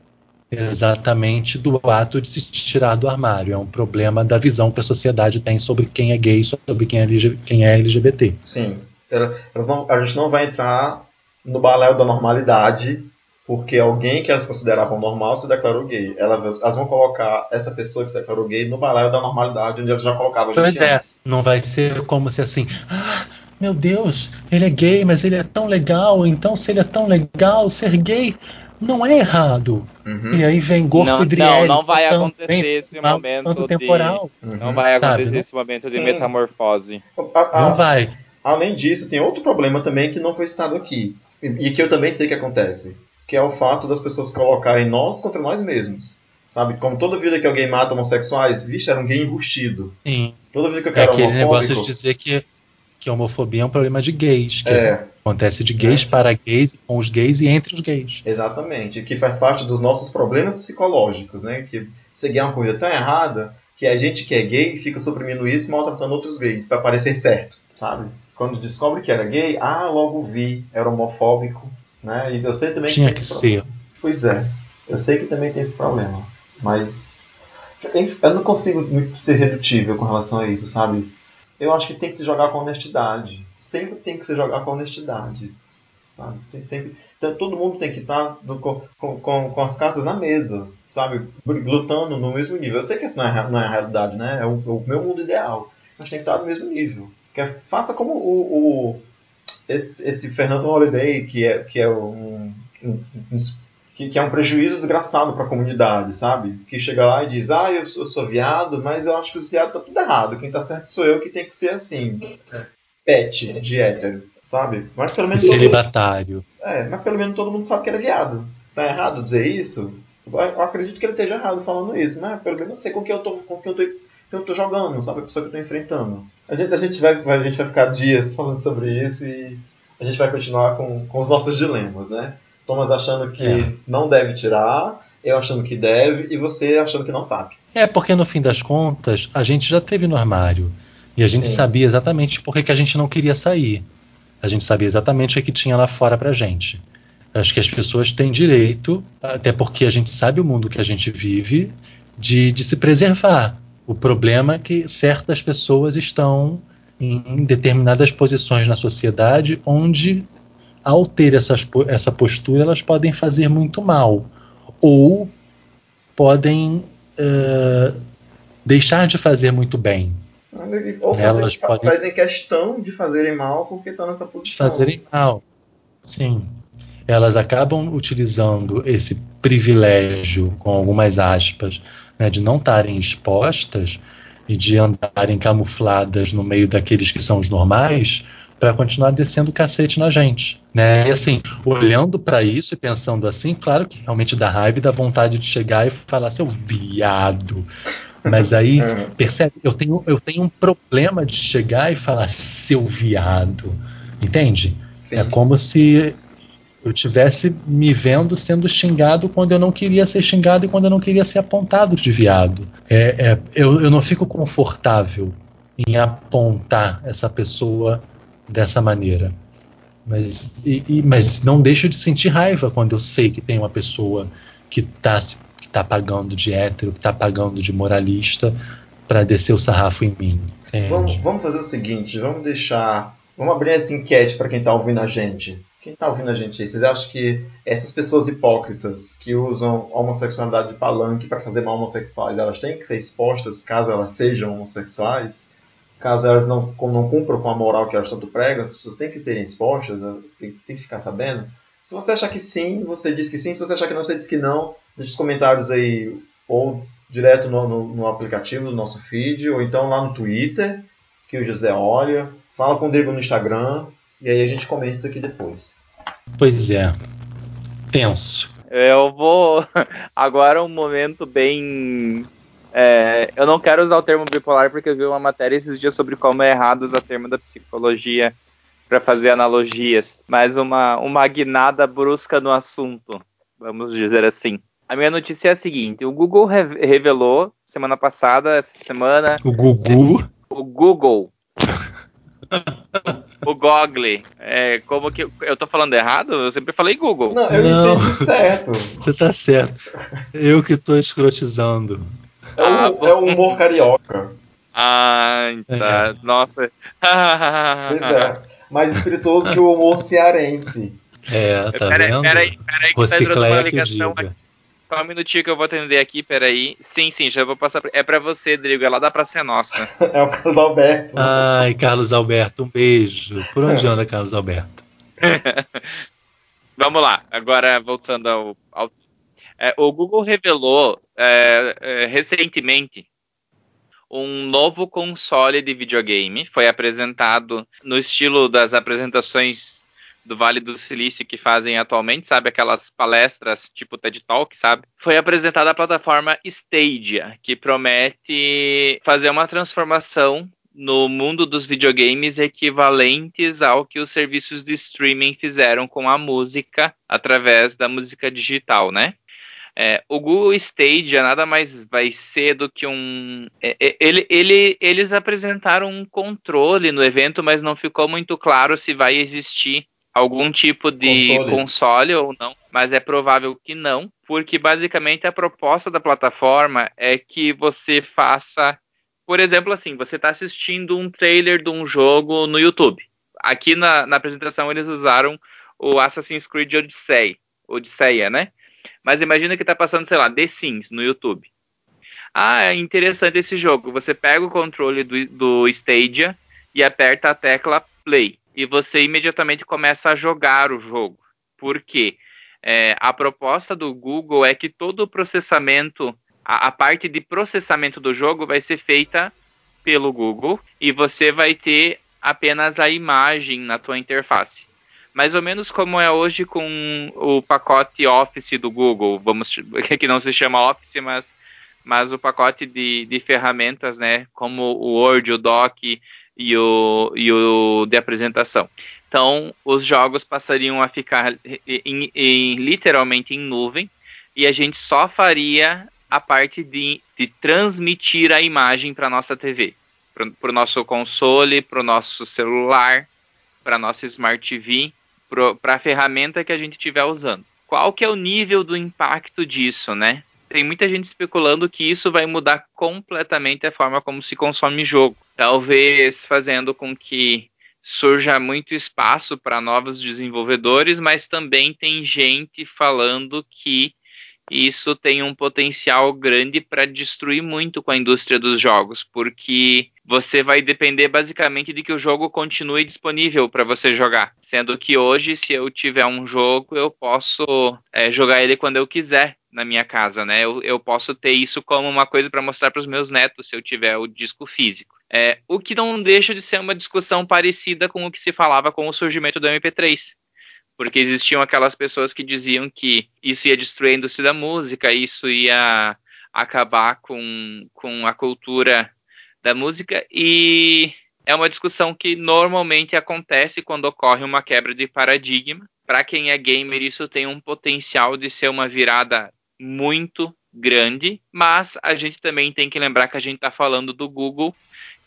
exatamente do ato de se tirar do armário, é um problema da visão que a sociedade tem sobre quem é gay, sobre quem é, quem é LGBT. Sim. Não, a gente não vai entrar no baléu da normalidade porque alguém que elas consideravam normal se declarou gay. Elas, elas vão colocar essa pessoa que se declarou gay no baléu da normalidade, onde elas já colocavam gente Pois é, antes. não vai ser como se assim, ah, meu Deus, ele é gay, mas ele é tão legal, então se ele é tão legal, ser gay não é errado. Uhum, E aí vem Gorko Não, e não, não vai acontecer bem esse momento santo de- temporal. uhum. Não vai Sabe, acontecer né? esse momento de Sim. metamorfose. A- a- Não vai. Além disso, tem outro problema também que não foi citado aqui, e, e que eu também sei que acontece, que é o fato das pessoas colocarem nós contra nós mesmos. Sabe? Como toda vida que alguém mata homossexuais, vixe, era um gay enrustido. Sim. Toda vida que eu É quero aquele negócio de dizer que, que a homofobia é um problema de gays, que É, acontece de gays É. para gays, com os gays e entre os gays. exatamente. Que faz parte dos nossos problemas psicológicos, né? Que é uma coisa tão errada que a gente que é gay fica suprimindo isso e maltratando outros gays para parecer certo, sabe? Quando descobre que era gay, ah, logo vi, era homofóbico, né? E eu sei também Tinha que esse ser. Pois é, eu sei que também tem esse problema, mas eu não consigo ser redutível com relação a isso, sabe? Eu acho que tem que se jogar com honestidade. Sempre tem que se jogar com honestidade, sabe? Tem- tem- então, todo mundo tem que estar com, com, com, as cartas na mesa, sabe? Lutando no mesmo nível. Eu sei que isso não é, não é a realidade, né? É o, o meu mundo ideal. Mas tem que estar no mesmo nível. Que é- faça como o, o- esse, esse Fernando Holiday, que é, que é um, um- um que, que é um prejuízo desgraçado para a comunidade, sabe? Que chega lá e diz, ah, eu sou, eu sou viado, mas eu acho que os viados estão tudo errado. Quem tá certo sou eu que tem que ser assim. Pet de hétero, sabe? Mas pelo menos todo mundo, Celibatário. é, mas pelo menos todo mundo sabe que ele é viado. Tá errado dizer isso? Eu acredito que ele esteja errado falando isso, mas pelo menos eu sei com quem eu tô, com quem eu tô, que eu tô jogando, sabe? A pessoa que eu tô enfrentando. A gente, a gente, vai, vai- a gente vai ficar dias falando sobre isso e a gente vai continuar com, com os nossos dilemas, né? Thomas achando que É. não deve tirar, eu achando que deve e você achando que não sabe. É porque no fim das contas a gente já teve no armário e a gente Sim. sabia exatamente por que que a gente não queria sair. A gente sabia exatamente o que tinha lá fora pra gente. Acho que as pessoas têm direito, até porque a gente sabe o mundo que a gente vive, de, de se preservar. O problema é que certas pessoas estão em determinadas posições na sociedade onde, ao ter essas, essa postura, elas podem fazer muito mal. Ou podem eh, deixar de fazer muito bem, Ou Elas fazem, podem- fazem questão de fazerem mal porque estão nessa de posição. fazerem mal. Sim. Elas acabam utilizando esse privilégio, com algumas aspas, né, de não estarem expostas e de andarem camufladas no meio daqueles que são os normais para continuar descendo o cacete na gente, né? E assim, olhando para isso e pensando assim, claro que realmente dá raiva e dá vontade de chegar e falar seu viado. Mas aí [laughs] É. percebe, eu tenho, eu tenho um problema de chegar e falar seu viado. Entende? Sim. É como se eu tivesse me vendo sendo xingado quando eu não queria ser xingado e quando eu não queria ser apontado de viado. É, é, eu, eu não fico confortável em apontar essa pessoa dessa maneira. Mas, e- e- mas não deixo de sentir raiva quando eu sei que tem uma pessoa que está que tá pagando de hétero, que está pagando de moralista para descer o sarrafo em mim. Vamos, vamos fazer o seguinte, vamos deixar. Vamos abrir essa enquete para quem tá ouvindo a gente. Quem tá ouvindo a gente aí, vocês acham que essas pessoas hipócritas que usam a homossexualidade de palanque para fazer mal homossexuais, elas têm que ser expostas caso elas sejam homossexuais? Caso elas não, não cumpram com a moral que elas tanto pregam, as pessoas têm que serem expostas, né? tem, tem que ficar sabendo. Se você achar que sim, você diz que sim. Se você achar que não, você diz que não. Deixe os comentários aí, ou direto no, no, no aplicativo do nosso feed, ou então lá no Twitter, que o José olha. Fala com o Diego no Instagram, e aí a gente comenta isso aqui depois. Pois é. Tenso. Eu vou. [laughs] Agora um momento bem. É, eu não quero usar o termo bipolar porque eu vi uma matéria esses dias sobre como é errado usar o termo da psicologia para fazer analogias, mas uma, uma guinada brusca no assunto, vamos dizer assim. A minha notícia é a seguinte: o Google re- revelou semana passada, essa semana, O Gugu. o Google. o Google. É, como que. Eu tô falando errado? Eu sempre falei Google. Não, eu Não. entendi certo. Você tá certo. Eu que tô escrotizando. É o, Ah, bom. é o humor carioca. Ah, tá. Nossa. Pois é. Mais espirituoso que o humor cearense. É, tá peraí, vendo? peraí, peraí, que tá entrando uma ligação aqui. Só um minutinho que eu vou atender aqui, peraí. Sim, sim, já vou passar. pra- É pra você, Drigo, é lá da Praça é Nossa. [laughs] É o Carlos Alberto. Ai, Carlos Alberto, um beijo. Por onde anda Carlos Alberto? [laughs] Vamos lá, agora voltando ao. ao- É, o Google revelou é, é, recentemente um novo console de videogame. Foi apresentado no estilo das apresentações do Vale do Silício que fazem atualmente, sabe? Aquelas palestras tipo TED Talk, sabe? Foi apresentada a plataforma Stadia, que promete fazer uma transformação no mundo dos videogames equivalentes ao que os serviços de streaming fizeram com a música através da música digital, né? É, o Google Stadia nada mais vai ser do que um. é, é, ele, ele- eles apresentaram um controle no evento, mas não ficou muito claro se vai existir algum tipo de Console. console ou não. Mas é provável que não, porque basicamente a proposta da plataforma é que você faça por exemplo, assim, você está assistindo um trailer de um jogo no YouTube. Aqui na, na apresentação eles usaram o Assassin's Creed Odyssey, Odisseia, né? Mas imagina que está passando, sei lá, The Sims no YouTube. Ah, é interessante esse jogo. Você pega o controle do, do Stadia e aperta a tecla Play. E você imediatamente começa a jogar o jogo. Por quê? É, a proposta do Google é que todo o processamento a, a parte de processamento do jogo vai ser feita pelo Google e você vai ter apenas a imagem na tua interface. Mais ou menos como é hoje com o pacote Office do Google, vamos [laughs] que não se chama Office, mas, mas o pacote de, de ferramentas, né, como o Word, o Doc e o, e o de apresentação. Então, os jogos passariam a ficar em, em, literalmente em nuvem e a gente só faria a parte de, de transmitir a imagem para nossa TV, para o nosso console, para o nosso celular, para nossa Smart TV, para a ferramenta que a gente estiver usando. Qual que é o nível do impacto disso, né? Tem muita gente especulando que isso vai mudar completamente a forma como se consome jogo. Talvez fazendo com que surja muito espaço para novos desenvolvedores, mas também tem gente falando que isso tem um potencial grande para destruir muito com a indústria dos jogos, porque você vai depender basicamente de que o jogo continue disponível para você jogar. Sendo que hoje, se eu tiver um jogo, eu posso é, jogar ele quando eu quiser na minha casa, né? Eu, eu posso ter isso como uma coisa para mostrar para os meus netos se eu tiver o disco físico. É, o que não deixa de ser uma discussão parecida com o que se falava com o surgimento do MP3 porque existiam aquelas pessoas que diziam que isso ia destruir a indústria da música, isso ia acabar com, com a cultura da música, e é uma discussão que normalmente acontece quando ocorre uma quebra de paradigma. Para quem é gamer, isso tem um potencial de ser uma virada muito grande, mas a gente também tem que lembrar que a gente está falando do Google,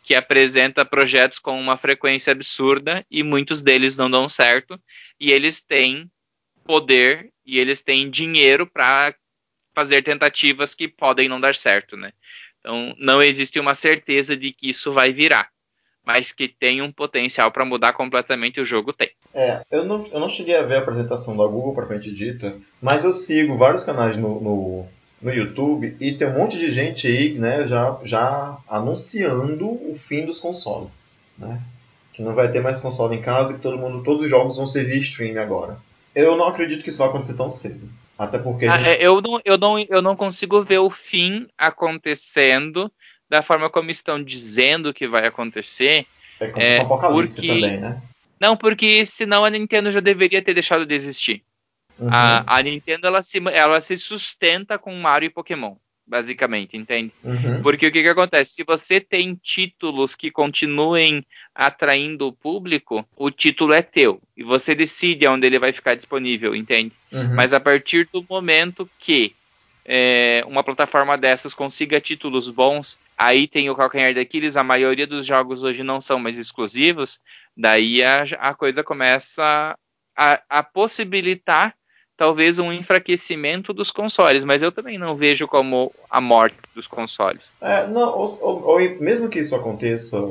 que apresenta projetos com uma frequência absurda e muitos deles não dão certo, e eles têm poder e eles têm dinheiro para fazer tentativas que podem não dar certo, né? Então, não existe uma certeza de que isso vai virar, mas que tem um potencial para mudar completamente o jogo tem. É, eu não, eu não cheguei a ver a apresentação da Google propriamente dita, mas eu sigo vários canais no, no, no, YouTube e tem um monte de gente aí, né, já, já anunciando o fim dos consoles, né? Que não vai ter mais console em casa, que todo mundo, todos os jogos vão ser via stream agora. Eu não acredito que isso vai acontecer tão cedo. Até porque. Ah, gente... eu, não, eu, não, eu não consigo ver o fim acontecendo da forma como estão dizendo que vai acontecer. É como é, porque... também, né? Não, porque senão a Nintendo já deveria ter deixado de existir. Uhum. A, a, Nintendo ela se, ela se sustenta com Mario e Pokémon basicamente, entende? Uhum. Porque o que, que acontece? Se você tem títulos que continuem atraindo o público, o título é teu. E você decide onde ele vai ficar disponível, entende? Uhum. Mas a partir do momento que é, uma plataforma dessas consiga títulos bons, aí tem o calcanhar daqueles, a maioria dos jogos hoje não são mais exclusivos, daí a, a coisa começa a, a possibilitar talvez um enfraquecimento dos consoles, mas eu também não vejo como a morte dos consoles. É, não, ou, ou, ou, mesmo que isso aconteça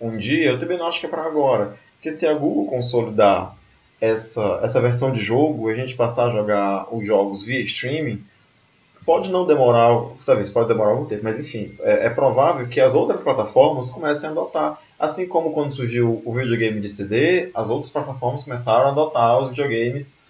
um dia, eu também não acho que é para agora. Porque se a Google consolidar essa, essa versão de jogo, a gente passar a jogar os jogos via streaming, pode não demorar, talvez pode demorar algum tempo, mas enfim, é, é, provável que as outras plataformas comecem a adotar. Assim como quando surgiu o videogame de CD, as outras plataformas começaram a adotar os videogames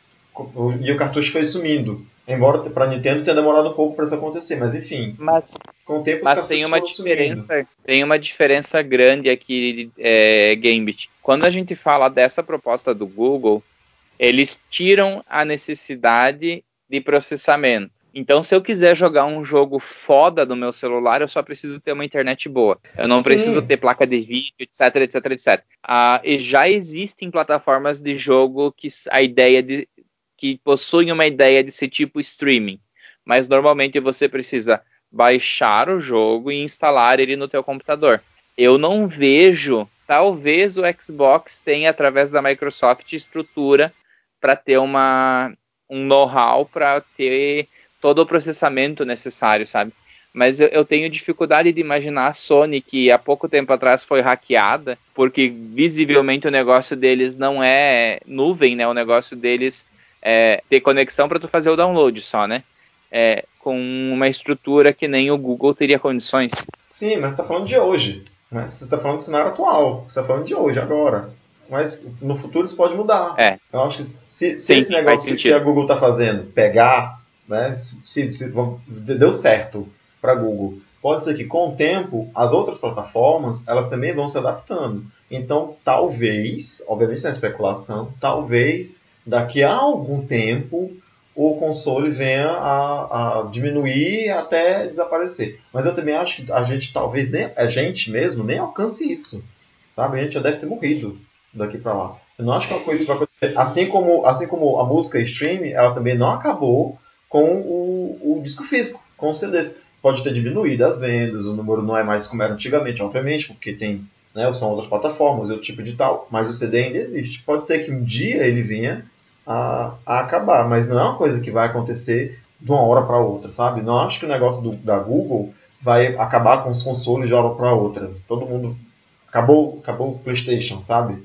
e o cartucho foi sumindo. Embora para Nintendo tenha demorado um pouco para isso acontecer, mas enfim. Mas, com o tempo mas tem uma diferença, sumindo. tem uma diferença grande aqui, é, Gambit. Quando a gente fala dessa proposta do Google, eles tiram a necessidade de processamento. Então, se eu quiser jogar um jogo foda no meu celular, eu só preciso ter uma internet boa. Eu não Sim. preciso ter placa de vídeo, etc, etc, etc. Ah, e já existem plataformas de jogo que a ideia de que possuem uma ideia de ser tipo streaming, mas normalmente você precisa baixar o jogo e instalar ele no teu computador. Eu não vejo, talvez o Xbox tenha através da Microsoft estrutura para ter uma um know-how para ter todo o processamento necessário, sabe? Mas eu, tenho dificuldade de imaginar a Sony, que há pouco tempo atrás foi hackeada, porque visivelmente o negócio deles não é nuvem, né? O negócio deles é, ter conexão para tu fazer o download só, né? É, com uma estrutura que nem o Google teria condições. Sim, mas você está falando de hoje. Né? Você está falando do cenário atual. Você está falando de hoje, agora. Mas no futuro isso pode mudar. É. Eu acho que se, se Sim, esse negócio que a Google está fazendo pegar, né, se, se, deu certo para a Google, pode ser que com o tempo as outras plataformas elas também vão se adaptando. Então, talvez, obviamente na especulação, talvez daqui a algum tempo o console venha a, a, diminuir até desaparecer. Mas eu também acho que a gente talvez nem a gente mesmo nem alcance isso, sabe? A gente já deve ter morrido daqui para lá. Eu não acho que é uma coisa vai acontecer. Assim como, assim como a música stream, ela também não acabou com o, o disco físico, com os CDs. Pode ter diminuído as vendas, o número não é mais como era antigamente, obviamente, porque tem, né, são outras plataformas, outro tipo de tal, mas o CD ainda existe. Pode ser que um dia ele venha a, a acabar, mas não é uma coisa que vai acontecer de uma hora para outra, sabe? Não acho que o negócio do, da Google vai acabar com os consoles de uma hora para outra. Todo mundo acabou, acabou o PlayStation, sabe?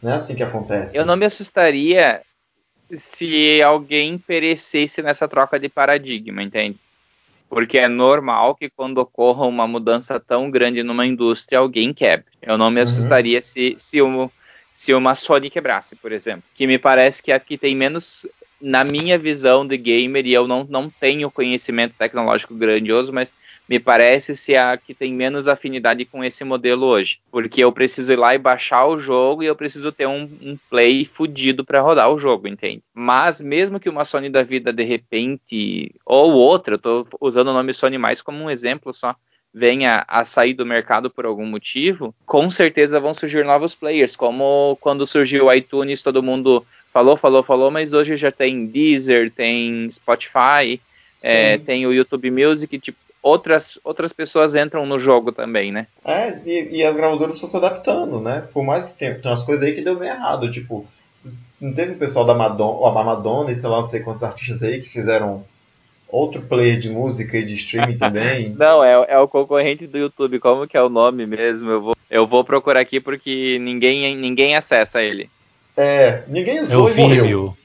Não é assim que acontece. Eu não me assustaria se alguém perecesse nessa troca de paradigma, entende? Porque é normal que quando ocorra uma mudança tão grande numa indústria, alguém quebre. Eu não me uhum. assustaria uhum. se, se o, se uma Sony quebrasse, por exemplo. Que me parece que aqui tem menos, na minha visão de gamer, e eu não, não tenho conhecimento tecnológico grandioso, mas me parece ser a que tem menos afinidade com esse modelo hoje. Porque eu preciso ir lá e baixar o jogo e eu preciso ter um, um play fudido para rodar o jogo, entende? Mas mesmo que uma Sony da vida de repente, ou outra, eu tô usando o nome Sony mais como um exemplo só, venha a sair do mercado por algum motivo, com certeza vão surgir novos players, como quando surgiu o iTunes, todo mundo falou, falou, falou, mas hoje já tem Deezer, tem Spotify, é, tem o YouTube Music, tipo, outras, outras pessoas entram no jogo também, né? É, e, e as gravadoras estão se adaptando, né? Por mais que tenha, tem umas coisas aí que deu meio errado, tipo, não teve o pessoal da Madonna, a Madonna e sei lá, não sei quantos artistas aí que fizeram outro player de música e de streaming também. [laughs] Não, é, é o concorrente do YouTube. Como que é o nome mesmo? Eu vou, eu vou procurar aqui porque ninguém, ninguém acessa ele. É, ninguém É usou o e morreu. Vimeo.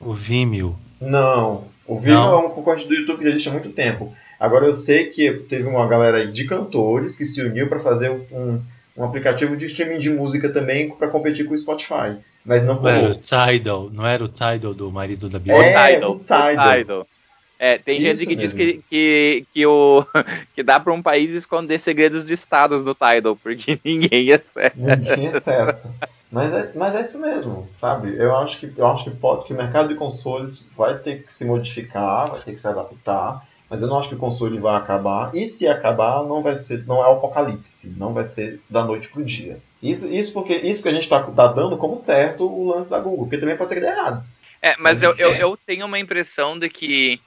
O Vimeo. Não, o Vimeo Não. é um concorrente do YouTube que já existe há muito tempo. Agora eu sei que teve uma galera aí de cantores que se uniu para fazer um, um aplicativo de streaming de música também para competir com o Spotify. Mas não Não era o Tidal. Não era o Tidal do marido da É, Beyoncé? Tidal, o Tidal. Tidal. É, tem gente Isso que diz mesmo. que, que, que, o, [laughs] que dá para um país esconder segredos de estados no Tidal, porque [laughs] ninguém acessa. Ninguém acessa. Mas é, mas é isso mesmo, sabe? Eu acho que eu acho que pode que o mercado de consoles vai ter que se modificar, vai ter que se adaptar. Mas eu não acho que o console vai acabar. E se acabar, não vai ser, não é o apocalipse, não vai ser da noite pro dia. Isso, isso porque isso que a gente está tá dando como certo o lance da Google, porque também pode ser que dê errado. É, mas eu, eu, É. eu tenho uma impressão de que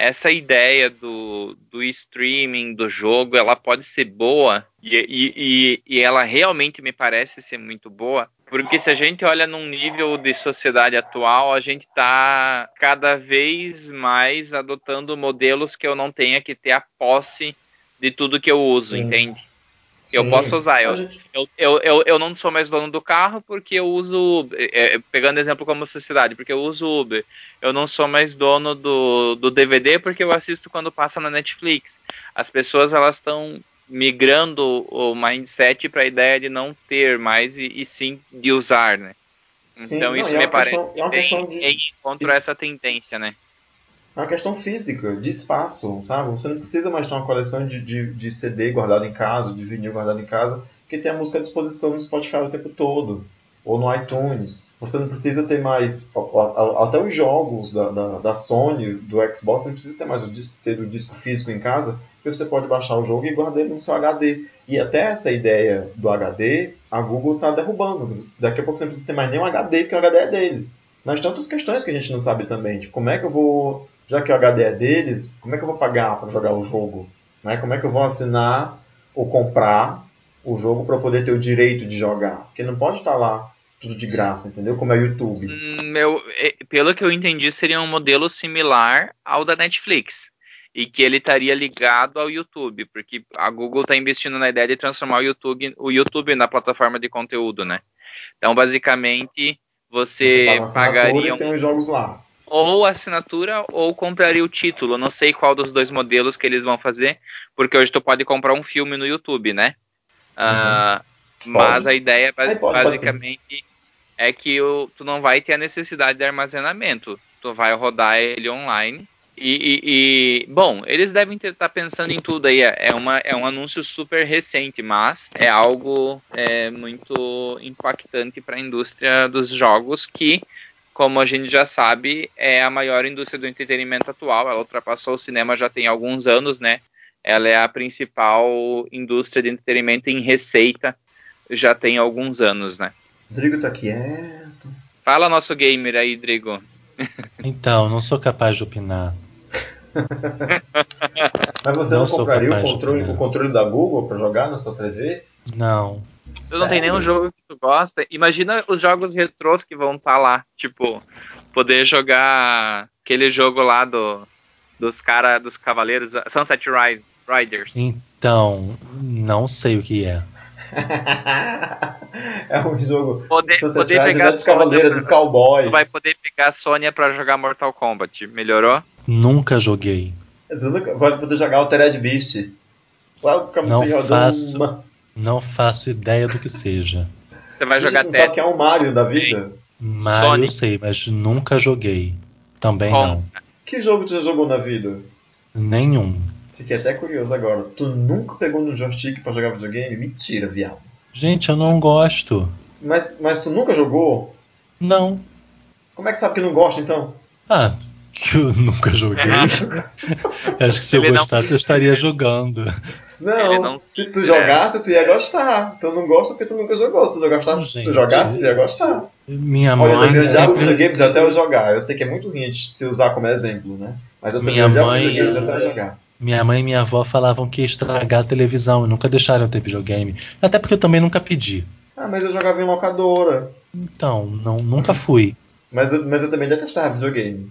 essa ideia do, do streaming do jogo, ela pode ser boa e, e, e, ela realmente me parece ser muito boa, porque se a gente olha num nível de sociedade atual, a gente está cada vez mais adotando modelos que eu não tenha que ter a posse de tudo que eu uso, Sim. entende? Eu Sim. posso usar, eu, eu, eu, eu, eu não sou mais dono do carro porque eu uso, é, é, pegando exemplo como sociedade, porque eu uso Uber. Eu não sou mais dono do, do DVD porque eu assisto quando passa na Netflix. As pessoas elas estão migrando o mindset para a ideia de não ter mais e, e sim de usar, né? Sim, então não, isso é me parece questão- é bem de- em encontro essa tendência, né? É uma questão física, de espaço, sabe? Você não precisa mais ter uma coleção de, de, de CD guardado em casa, de vinil guardado em casa, porque tem a música à disposição no Spotify o tempo todo, ou no iTunes. Você não precisa ter mais, até os jogos da, da, da Sony, do Xbox, não precisa ter mais o disco, ter o disco físico em casa, porque você pode baixar o jogo e guardar ele no seu HD. E até essa ideia do HD, a Google está derrubando. Daqui a pouco você não precisa ter mais nenhum HD, porque o HD é deles. Mas outras questões que a gente não sabe também. Tipo, como é que eu vou já que o HD é deles, como é que eu vou pagar para jogar o jogo? Né? Como é que eu vou assinar ou comprar o jogo para poder ter o direito de jogar? Porque não pode estar lá tudo de graça, entendeu? Como é o YouTube. Hum, eu- eh, pelo que eu entendi, seria um modelo similar ao da Netflix. E que ele estaria ligado ao YouTube, porque a Google está investindo na ideia de transformar o YouTube, o YouTube na plataforma de conteúdo, né? Então, basicamente, você, assinatura pagaria e tem os jogos lá. Ou assinatura ou compraria o título. Não sei qual dos dois modelos que eles vão fazer, porque hoje tu pode comprar um filme no YouTube, né? Ah, mas a ideia ba- Aí pode, pode basicamente é que o, tu não vai ter a necessidade de armazenamento. Tu vai rodar ele online. E, e- e, bom, eles devem estar pensando em tudo aí. É, uma, é um anúncio super recente, mas é algo é, muito impactante para a indústria dos jogos que como a gente já sabe, é a maior indústria do entretenimento atual. Ela ultrapassou o cinema já tem alguns anos, né? Ela é a principal indústria de entretenimento em receita já tem alguns anos, né? Rodrigo tá quieto. Fala nosso gamer aí, Drigo. [laughs] Então, não sou capaz de opinar. [laughs] Mas você Não não, compraria o controle, o controle da Google para jogar na sua TV? Não. Tu não tem nenhum jogo que tu gosta? Imagina os jogos retrôs que vão estar lá. Tipo, poder jogar aquele jogo lá do, dos cara dos cavaleiros, Sunset Rise, Riders. Então, não sei o que é. [laughs] é um jogo. Poder, Sunset poder pegar é a dos Cavaleiros, dos Cowboys. Tu vai poder pegar a Sônia pra jogar Mortal Kombat. Melhorou? Nunca joguei. Tu nunca- Vai poder jogar Altered Beast. Não faço. doom. Não faço ideia do que seja. Você vai jogar Tetris. que é um Mario da vida? Mario eu Sonic. sei, mas nunca joguei. Também Bom. não. Que jogo já jogou na vida? Nenhum. Fiquei até curioso agora. Tu nunca pegou no joystick pra jogar videogame? Mentira, viado. Gente, eu não gosto. Mas, mas tu nunca jogou? Não. Como é que sabe que não gosta então? Ah, [laughs] que eu nunca joguei. [laughs] Acho que se eu Ele não- gostasse, eu estaria jogando. Não, não- se tu jogasse, tu ia gostar. Tu não gosta porque tu nunca jogou. Se tu, gostasse, Não, se gente. tu jogasse, tu ia gostar. Minha Olha, mãe eu já sempre. videogames até eu jogar. Eu sei que é muito ruim de se usar como exemplo, né? Mas eu Minha mãe- videogames até eu jogar. Minha mãe e minha avó falavam que ia estragar a televisão e nunca deixaram eu ter videogame. Até porque eu também nunca pedi. Ah, mas eu jogava em locadora. Então, não, nunca fui. Mas eu, mas eu também detestava videogame.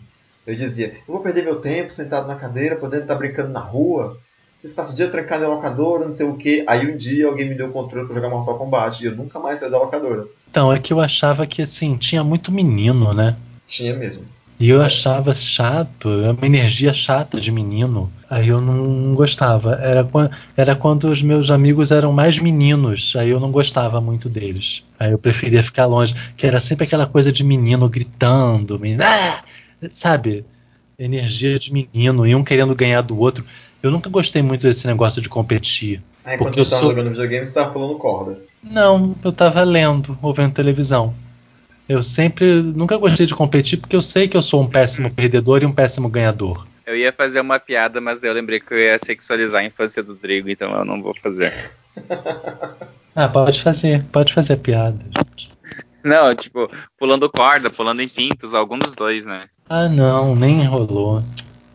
Eu dizia, eu vou perder meu tempo sentado na cadeira, podendo estar brincando na rua. Vocês passam o dia trancado em locadora, não sei o quê. Aí um dia alguém me deu o controle pra jogar Mortal Kombat e eu nunca mais saí da locadora. Então, é que eu achava que, assim, tinha muito menino, né? Tinha mesmo. E eu achava chato, é uma energia chata de menino. Aí eu não gostava. Era, quan- era quando os meus amigos eram mais meninos, aí eu não gostava muito deles. Aí eu preferia ficar longe, que era sempre aquela coisa de menino gritando, menino, "Ah!", sabe? Energia de menino, e um querendo ganhar do outro. Eu nunca gostei muito desse negócio de competir. Aí Porque você tava sou- jogando videogame, você tava pulando corda. Não, eu tava lendo ou vendo televisão. Eu sempre nunca gostei de competir porque eu sei que eu sou um péssimo perdedor e um péssimo ganhador. Eu ia fazer uma piada, mas daí eu lembrei que eu ia sexualizar a infância do Drigo, então eu não vou fazer. Ah, pode fazer, pode fazer a piada. gente. Não, tipo, pulando corda, pulando em pintos, algum dos dois, né? Ah, não, nem enrolou.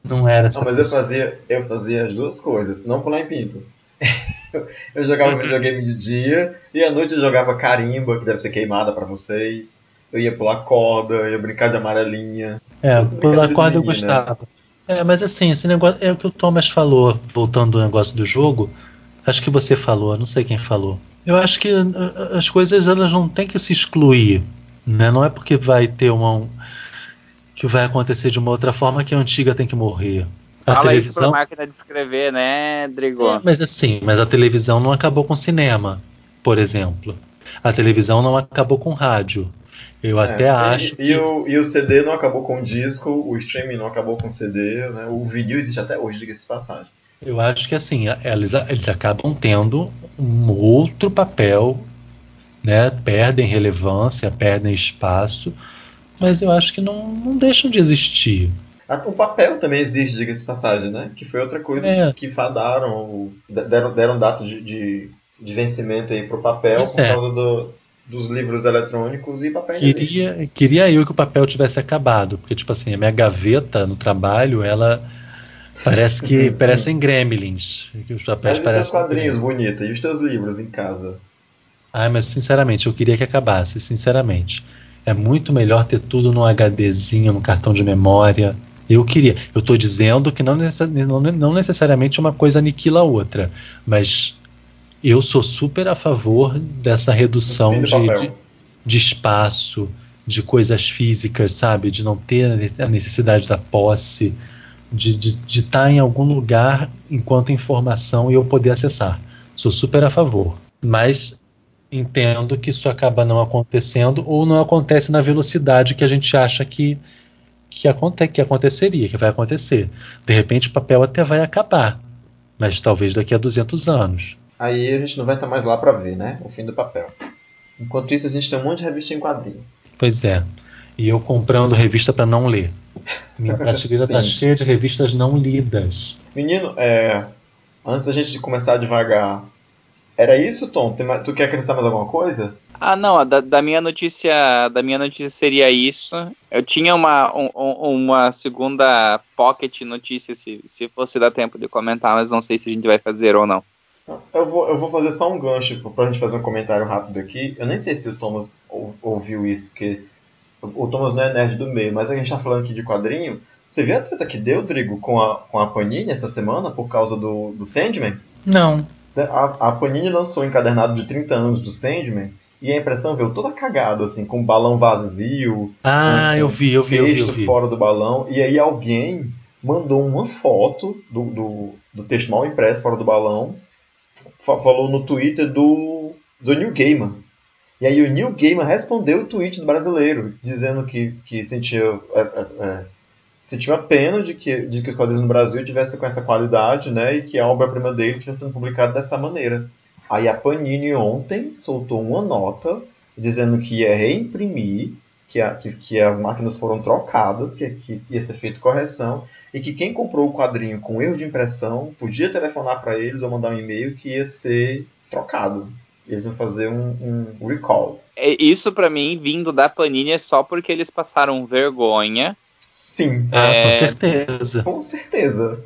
Não era essa Não, mas eu fazia, eu fazia as duas coisas, não pular em pinto. [laughs] eu jogava videogame de dia e à noite eu jogava carimba, que deve ser queimada pra vocês. Eu ia pular corda, eu ia brincar de amarelinha. É, pular corda eu gostava. É, mas assim, esse negócio é o que o Thomas falou, voltando ao negócio do jogo. Acho que você falou, não sei quem falou. Eu acho que uh, as coisas elas não têm que se excluir, né? Não é porque vai ter uma um- que vai acontecer de uma outra forma que a antiga tem que morrer. A Fala isso pra televisão, máquina de escrever, né, Drigo? É, mas assim, mas a televisão não acabou com o cinema, por exemplo. A televisão não acabou com o rádio. Eu É, até e- acho e, que o, e o CD não acabou com o disco, o streaming não acabou com o CD, né? O vinil existe até hoje, diga-se de passagem. Eu acho que assim, eles, eles acabam tendo um outro papel, né? Perdem relevância, perdem espaço, mas eu acho que não, não deixam de existir. O papel também existe, diga-se de passagem, né? Que foi outra coisa É. que fadaram, deram, deram data de, de, de vencimento aí pro papel por é. causa do- dos livros eletrônicos e papel existe. Queria, queria eu que o papel tivesse acabado, porque tipo assim, a minha gaveta no trabalho, ela parece que [laughs] parecem gremlins, que os Mas papéis e os teus parecem quadrinhos bonitos? E os teus livros em casa? Ai, mas sinceramente, eu queria que acabasse, sinceramente. É muito melhor ter tudo num HDzinho, num cartão de memória. Eu queria. Eu estou dizendo que não, necessa- não- não necessariamente uma coisa aniquila a outra, mas eu sou super a favor dessa redução de, de, de espaço, de coisas físicas, sabe? De não ter a necessidade da posse, de estar de, de estar em algum lugar enquanto informação e eu poder acessar. Sou super a favor. Mas entendo que isso acaba não acontecendo ou não acontece na velocidade que a gente acha que, que, aconte, que aconteceria, que vai acontecer. De repente o papel até vai acabar, mas talvez daqui a 200 anos. Aí a gente não vai estar mais lá pra ver, né? O fim do papel. Enquanto isso, a gente tem um monte de revista em quadrinho. Pois é. E eu comprando revista para não ler. Minha [laughs] prateleira tá cheia de revistas não lidas. Menino, é, antes da gente começar devagar, era isso, Tom? Tu quer acrescentar mais alguma coisa? Ah, não, da, da minha notícia, da minha notícia seria isso. Eu tinha uma, um- um- uma segunda pocket notícia se, se fosse dar tempo de comentar, mas não sei se a gente vai fazer ou não. Eu vou, eu vou fazer só um gancho pra gente fazer um comentário rápido aqui. Eu nem sei se o Thomas ou- ouviu isso, porque o Thomas não é nerd do meio, mas a gente tá falando aqui de quadrinho. Você viu a treta que deu, Drigo, com a, com a Panini essa semana por causa do, do Sandman? Não. A, a Panini lançou o encadernado de 30 anos do Sandman e a impressão veio toda cagada, assim, com o balão vazio, Ah, um- eu vi, eu vi, eu vi, eu texto vi. fora do balão, e aí alguém mandou uma foto do, do, do texto mal impresso fora do balão, fa- falou no Twitter do, do New Gamer. E aí o New Gamer respondeu o tweet do brasileiro, dizendo que, que sentia, é, é, é, pena de que, de que os quadrinhos no Brasil tivessem com essa qualidade, né, e que a obra-prima dele tivesse sendo publicada dessa maneira. Aí a Panini ontem soltou uma nota dizendo que ia reimprimir que, a, que, que as máquinas foram trocadas, que, que ia ser feita correção, e que quem comprou o quadrinho com erro de impressão podia telefonar para eles ou mandar um e-mail que ia ser trocado. Eles iam fazer um, um recall. É, Isso pra mim, vindo da Panini, é só porque eles passaram vergonha. Sim, Ah, É. com certeza. com certeza.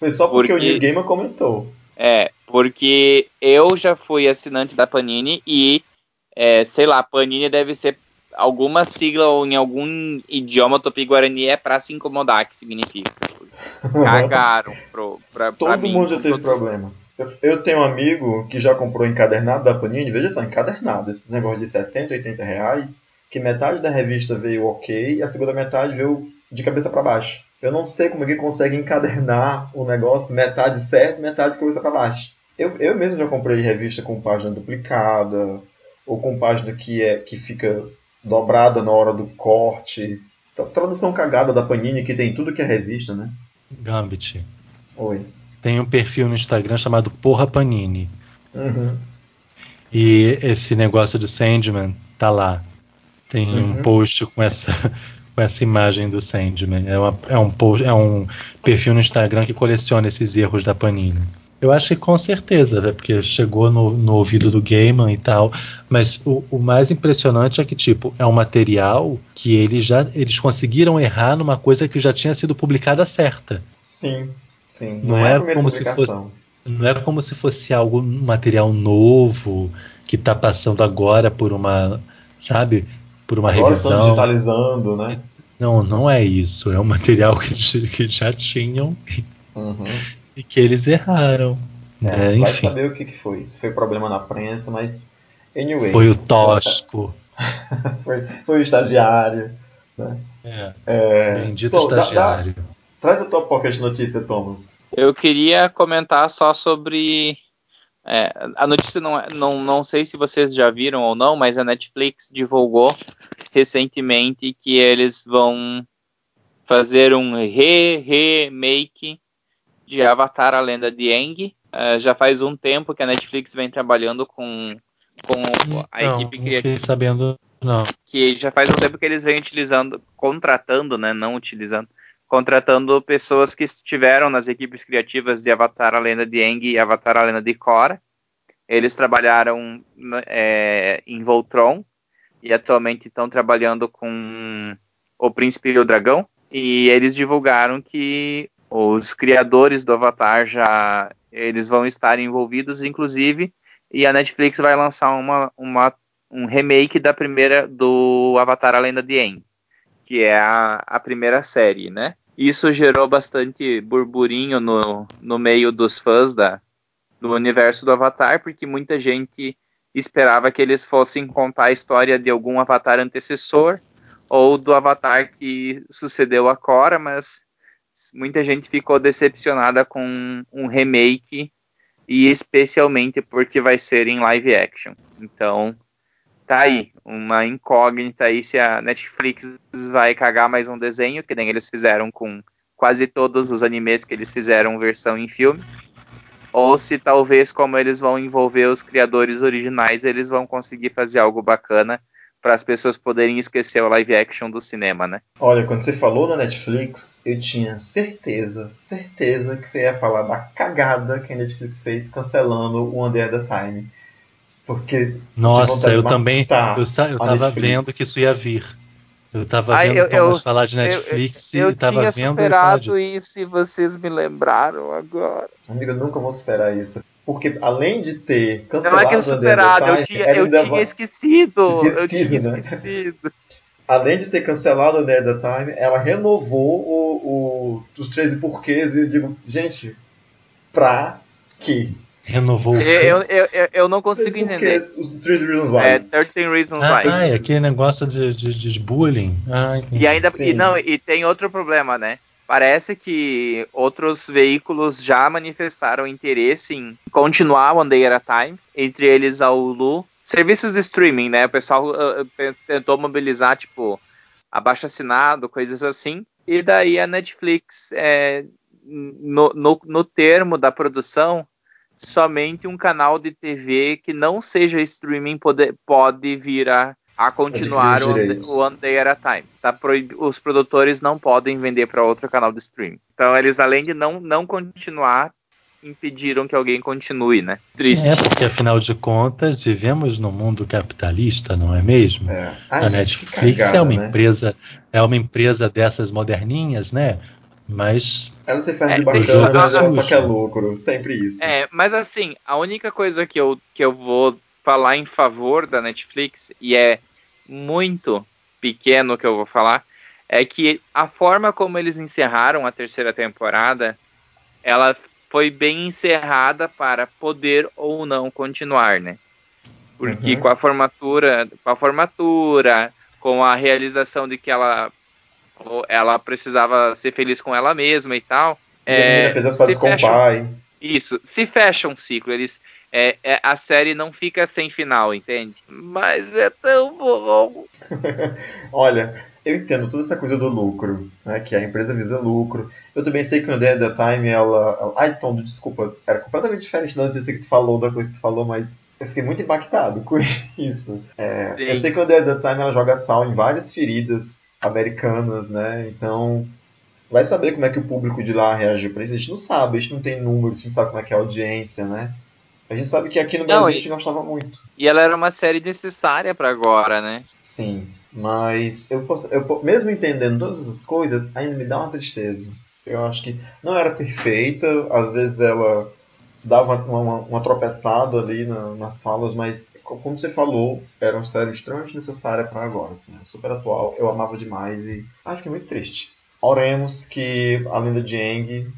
Foi só porque, Porque- o Neil Gaiman comentou. É, porque eu já fui assinante da Panini e, é, sei lá, Panini deve ser alguma sigla ou em algum idioma tupi-guarani é pra se incomodar, que significa. [laughs] Cagaram pro, pra, pra Todo mim. mundo já teve problema. Eu, eu tenho um amigo que já comprou encadernado da Panini, veja só, encadernado, esse negócio de 60, 80 reais, que metade da revista veio ok e a segunda metade veio de cabeça para baixo. Eu não sei como é que consegue encadernar o negócio metade certo, metade de cabeça para baixo. Eu, eu mesmo já comprei revista com página duplicada, ou com página que, é, que fica dobrada na hora do corte. Tra- Tradução cagada da Panini, que tem tudo que é revista, né? Gambit. Oi. Tem um perfil no Instagram chamado Porra Panini. Uhum. E esse negócio do Sandman tá lá. Tem um Uhum. post com essa, [laughs] com essa imagem do Sandman. É, uma- é um post, é um perfil no Instagram que coleciona esses erros da Panini. Eu acho que com certeza, né, porque chegou no, no ouvido do Gaiman e tal. Mas o, o mais impressionante é que, tipo, é um material que eles já eles conseguiram errar numa coisa que já tinha sido publicada certa. Sim, sim. Não Não, é é como se publicação. Não é como se fosse algo um material novo que está passando agora por uma, sabe, por uma Agora estão revisão. digitalizando, né? Não, não é isso. É um material que, que já tinham Uhum. e que eles erraram. É, né? vai Enfim, saber o que, que foi. Se foi problema na prensa, mas. Anyway. foi o Tosco. [laughs] foi, foi o estagiário. Né? É, É, bendito Tom, dá- dá- estagiário. Traz a tua pocket notícia, Thomas. Eu queria comentar só sobre. é, a notícia não, é- não, não sei se vocês já viram ou não, mas a Netflix divulgou recentemente que eles vão fazer um re-remake de Avatar A Lenda de Aang. É, já faz um tempo que a Netflix vem trabalhando com, com a Não, equipe não criativa fiquei sabendo, não. que já faz um tempo que eles vêm utilizando, contratando, né, não utilizando, contratando pessoas que estiveram nas equipes criativas de Avatar a Lenda de Aang e Avatar a Lenda de Korra. Eles trabalharam é, em Voltron e atualmente estão trabalhando com O Príncipe e o Dragão. E eles divulgaram que os criadores do Avatar já eles vão estar envolvidos, inclusive, e a Netflix vai lançar uma, uma um remake da primeira do Avatar A Lenda de Aang, que é a, a primeira série, né? Isso gerou bastante burburinho no, no meio dos fãs da, do universo do Avatar, porque muita gente esperava que eles fossem contar a história de algum Avatar antecessor ou do Avatar que sucedeu a Korra, mas muita gente ficou decepcionada com um remake e especialmente porque vai ser em live action. Então, tá aí, uma incógnita aí se a Netflix vai cagar mais um desenho, que nem eles fizeram com quase todos os animes que eles fizeram versão em filme, ou se talvez como eles vão envolver os criadores originais, eles vão conseguir fazer algo bacana para as pessoas poderem esquecer o live action do cinema, né? Olha, quando você falou na Netflix, eu tinha certeza, certeza que você ia falar da cagada que a Netflix fez cancelando o One Day at Time. Porque. Nossa, eu também. Eu, sa- eu tava Netflix. vendo que isso ia vir. Eu tava Ai, vendo eu- Thomas eu- falar de Netflix eu e tava tinha vendo falar de. superado isso e vocês me lembraram agora. Amigo, eu nunca vou superar isso. Porque além de ter Não cancelado é que é Day at superado, eu Time, tinha, ela eu tinha vai- esquecido. Eu Esquecido, tinha né? esquecido. além de ter cancelado o a Time, ela renovou o, o- os 13 porquês e eu digo, gente, pra quê? Renovou? Eu, eu, eu, eu não consigo 13 entender. 13 Reasons É, Why. 13 Reasons Ah, Why. ah, é aquele negócio de, de, de bullying. Ah, entendi. E ainda e não, e tem outro problema, né? Parece que outros veículos já manifestaram interesse em continuar One Day at a Time, entre eles a Hulu. Serviços de streaming, né? O pessoal uh, uh, tentou mobilizar, tipo, abaixo assinado, coisas assim. E daí a Netflix, é, no, no, no termo da produção, somente um canal de TV que não seja streaming pode, pode vir a a continuar o One, o One Day at a Time. Tá proib- Os produtores não podem vender para outro canal de streaming. Então eles, além de não, não continuar, impediram que alguém continue, né? Triste. É, porque afinal de contas, vivemos num mundo capitalista, não é mesmo? É. A Ai, Netflix que cagada, é uma né? empresa, é uma empresa dessas moderninhas, né? Mas Ela se faz É, de bacana, jogo é só sujo. que é lucro. Sempre isso. É, mas assim, a única coisa que eu, que eu vou falar em favor da Netflix, e é muito pequeno que eu vou falar, é que a forma como eles encerraram a terceira temporada, ela foi bem encerrada para poder ou não continuar, né? Porque Uhum. com a formatura, com a formatura, com a realização de que ela ela precisava ser feliz com ela mesma e tal, E a menina fez as pazes com o pai. isso, se fecha um ciclo, eles é, é, a série não fica sem final, entende? Mas é tão bom. [laughs] Olha, eu entendo toda essa coisa do lucro, né? Que a empresa visa lucro. Eu também sei que no Day at a Time ela. ela... Ai, Tom, desculpa, era completamente diferente da notícia que tu falou, da coisa que tu falou, mas eu fiquei muito impactado com [laughs] isso. É, eu sei que a Time ela joga sal em várias feridas americanas, né? Então. Vai saber como é que o público de lá reagiu pra isso. A gente não sabe, a gente não tem números, a gente não sabe como é que é a audiência, né? A gente sabe que aqui no Não, Brasil a e- gente gostava muito. E ela era uma série necessária para agora, né? Sim, mas eu, posso, eu mesmo entendendo todas as coisas, ainda me dá uma tristeza. Eu acho que não era perfeita, às vezes ela dava uma, uma, uma tropeçada ali na- nas falas, mas co- como você falou, era uma série extremamente necessária para agora, assim, super atual, eu amava demais e ah, fiquei muito triste. Oremos que a Aang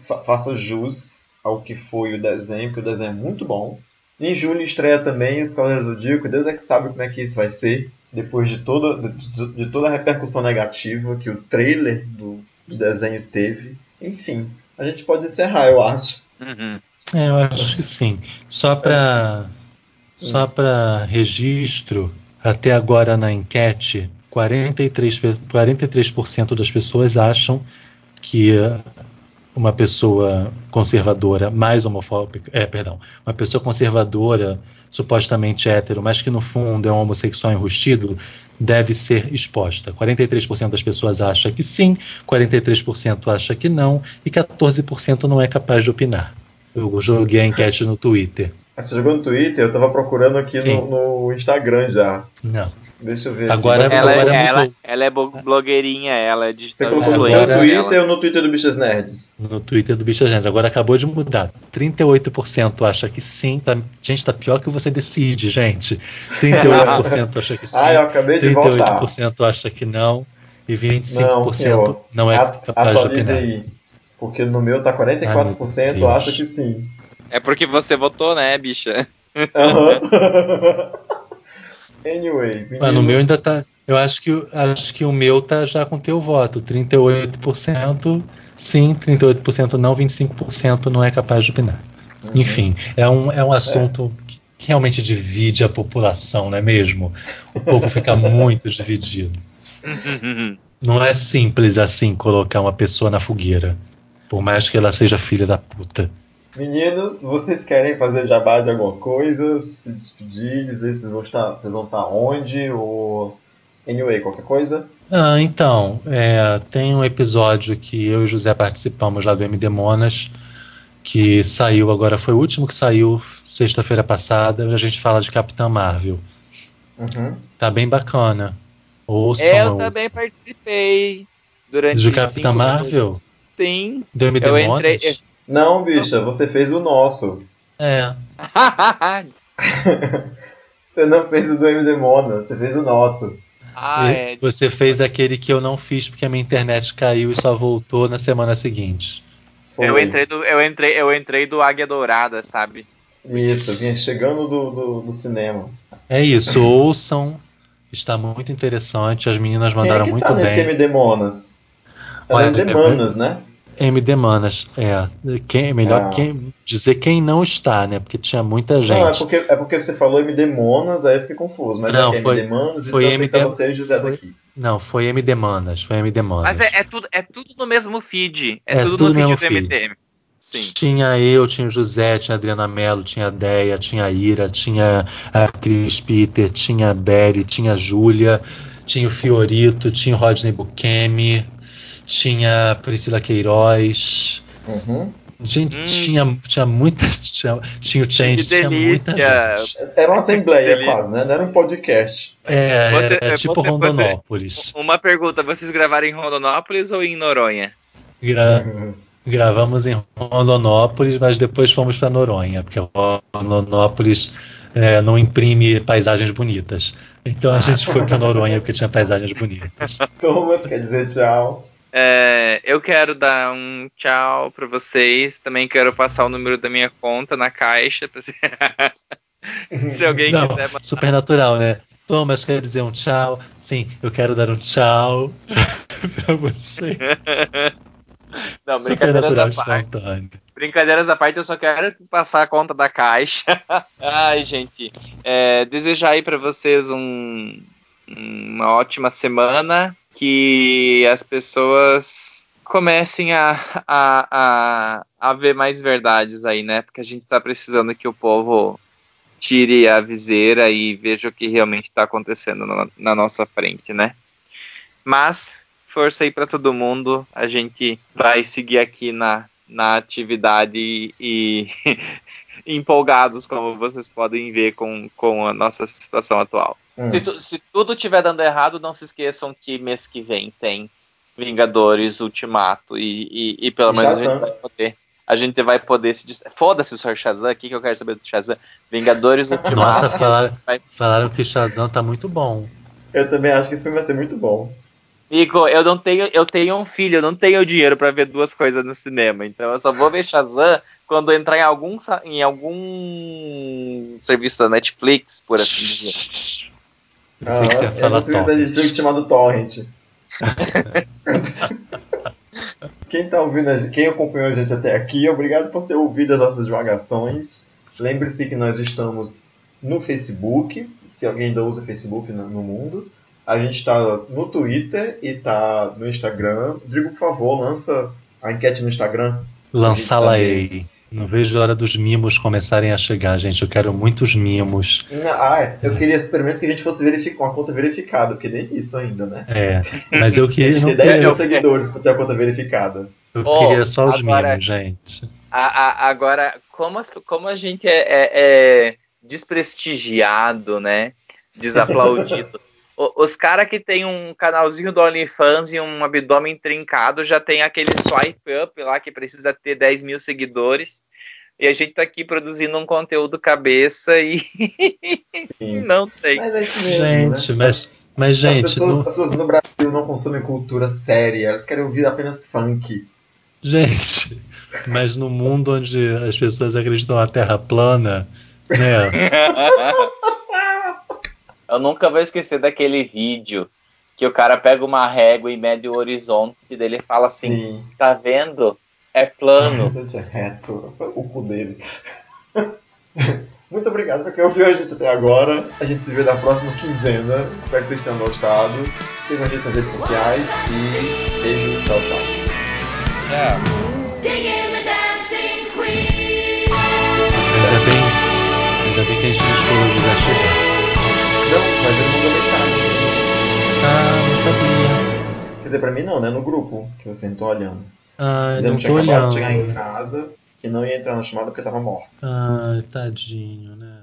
fa- faça jus ao que foi o desenho, porque o desenho é muito bom. Em julho estreia também do Zodíaco, Deus é que sabe como é que isso vai ser, depois de toda, de, de toda a repercussão negativa que o trailer do, do desenho teve. Enfim, a gente pode encerrar, eu acho. Uhum. é, eu acho que sim. Só para só para registro, até agora na enquete, 43, pe- 43% das pessoas acham que eh, uma pessoa conservadora mais homofóbica, é, perdão, uma pessoa conservadora, supostamente hétero, mas que no fundo é um homossexual enrustido, deve ser exposta. 43% das pessoas acha que sim, 43% acha que não e 14% não é capaz de opinar. Eu joguei a enquete no Twitter. Você jogou no Twitter? Eu tava procurando aqui no, no Instagram já. Não. Deixa eu ver. Agora-. Ela, agora ela, ela é blogueirinha, ela é Você digital colocou no seu Twitter ou no Twitter do Bichas Nerds? No Twitter do Bicha Gente. Agora acabou de mudar. 38% acha que sim. Tá, gente, tá pior que você decide, gente. 38% acha que [laughs] sim. Ah, eu acabei de voltar. 38% acha que não. E 25% Não, senhor. não, é capaz de opinar. aí. Porque no meu tá 44% Ai, acha que sim. É porque você votou, né, bicha? Aham. [laughs] [laughs] anyway, Mas no meninos, meu ainda tá. Eu acho que, acho que o meu tá já com teu voto. 38% sim, 38% não, 25% não é capaz de opinar. Uhum. Enfim, é um, é um assunto que que realmente divide a população, não é mesmo? O povo fica [laughs] muito dividido. Não é simples assim colocar uma pessoa na fogueira, por mais que ela seja filha da puta. Meninos, vocês querem fazer jabá de alguma coisa? Se despedir, dizer se vocês vão estar, vocês vão estar onde? Ou. Anyway, qualquer coisa? Ah, então, é, tem um episódio que eu e o José participamos lá do MD Monas, que saiu agora, foi o último que saiu sexta-feira passada, a gente fala de Capitã Marvel. Uhum. Tá bem bacana. Ouçam Eu o- também participei durante de Capitã Marvel? minutos. Sim. do MD Eu Monas? entrei- Não, bicha, você fez o nosso. É, [laughs] Você não fez o do MD Mona, você fez o nosso. ah, é. Você fez aquele que eu não fiz porque a minha internet caiu e só voltou na semana seguinte. Foi. Eu entrei do, eu entrei, eu entrei do Águia Dourada, sabe? Isso, vinha chegando do, do, do cinema. É isso, ouçam. Está muito interessante. As meninas mandaram Quem é que muito tá nesse bem. MD Monas? É Olha, MD é- Manas, né? MD Manas, é. Quem, é melhor Ah. quem, dizer quem não está, né? Porque tinha muita gente. Não, é porque, é porque você falou MD Monas, aí eu fiquei confuso. Mas Não, é é foi- MD Manas, foi então MD é você e José foi- daqui. Não, foi MD Manas. Foi MD Manas. Mas é, é tudo, é tudo no mesmo feed. É, É tudo, tudo no feed mesmo do feed. MTM. Sim. Tinha eu, tinha o José, tinha a Adriana Mello, tinha a Deia, tinha a Ira, tinha a Cris Peter, tinha a Berry, tinha a Júlia, tinha o Fiorito, tinha o Rodney Bukemi, tinha Priscila Queiroz. Uhum. Gente, Hum. tinha, tinha muita. Tinha, tinha o Change, Que tinha muita gente. Era uma assembleia quase, né? Não era um podcast. É, Você- era é, tipo você- você- Rondonópolis. Uma pergunta, vocês gravaram em Rondonópolis ou em Noronha? Gra- gravamos em Rondonópolis, mas depois fomos para Noronha, porque Rondonópolis é, não imprime paisagens bonitas. Então a gente foi para Noronha porque tinha paisagens bonitas. [laughs] Thomas quer dizer tchau. É, eu quero dar um tchau pra vocês. Também quero passar o número da minha conta na caixa. pra- Se [laughs] alguém Não, quiser mandar. supernatural, né? Thomas quer dizer um tchau. Sim, eu quero dar um tchau [laughs] para você. Não, brincadeiras à parte. espontâneo. Brincadeiras à parte, eu só quero passar a conta da caixa. [laughs] Ai, gente. é, desejar aí pra vocês um- uma ótima semana. Que as pessoas comecem a, a, a, a ver mais verdades aí, né? Porque a gente tá precisando que o povo tire a viseira e veja o que realmente está acontecendo na, na nossa frente, né? Mas força aí para todo mundo. A gente vai seguir aqui na, na atividade e [laughs] empolgados, como vocês podem ver com, com a nossa situação atual. Hum. Se, tu- se tudo estiver dando errado, não se esqueçam que mês que vem tem Vingadores Ultimato e, e, e pelo E menos a gente Shazam. vai poder. A gente vai poder se dist... Foda-se o Sr. Shazam, o que, que eu quero saber do Shazam? Vingadores Ultimato. Nossa, falaram, vai- falaram que Shazam tá muito bom. Eu também acho que esse filme vai ser muito bom. Igor, eu não tenho, eu tenho um filho, eu não tenho dinheiro pra ver duas coisas no cinema, então eu só vou ver Shazam quando entrar em algum em algum serviço da Netflix, por assim dizer. Ah, é um filme da. Netflix chamado Torrent. [laughs] quem tá ouvindo, a gente- quem acompanhou a gente até aqui, obrigado por ter ouvido as nossas divagações. Lembre-se que nós estamos no Facebook, se alguém ainda usa Facebook no, no mundo. A gente está no Twitter e tá no Instagram. Rodrigo, por favor, lança a enquete no Instagram. Lançá-la aí. Não vejo a hora dos mimos começarem a chegar, gente. Eu quero muitos mimos. Ah, é. Eu queria pelo menos que a gente fosse verificar uma conta verificada, porque nem isso ainda, né? É, mas eu [laughs] queria, tem 10 queria, mil seguidores pra ter a conta verificada. eu Oh, queria só os agora- mimos, gente. A- a- agora, como, as- como a gente é, é- é desprestigiado, né? Desaplaudido. Os caras que tem um canalzinho do OnlyFans e um abdômen trincado já tem aquele swipe up lá que precisa ter 10 mil seguidores. E a gente tá aqui produzindo um conteúdo cabeça e [laughs] não tem. Mas é isso mesmo, Gente, né? mas, mas as, gente, pessoas, no- as pessoas no Brasil não consomem cultura séria, elas querem ouvir apenas funk. gente, mas no mundo onde as pessoas acreditam na Terra plana, né? [laughs] Eu nunca vou esquecer daquele vídeo que o cara pega uma régua e mede o horizonte e dele fala assim, Sim. tá vendo? É plano. [laughs] Horizonte é reto. O cu dele. [laughs] Muito obrigado por quem ouviu a gente até agora. A gente se vê na próxima quinzena. Espero que vocês tenham gostado. Sigam a gente nas redes sociais e beijo, tchau, tchau. Tchau. Ainda bem, ainda bem que a gente não esperou o José chegar. Não, mas ele mandou mensagem. Ah, não sabia. Quer dizer, pra mim não, né? No grupo, que você não tô olhando. Ah, Dizendo não tinha olhando. de chegar em casa e não ia entrar na chamada porque tava morto. Ah, tadinho, né?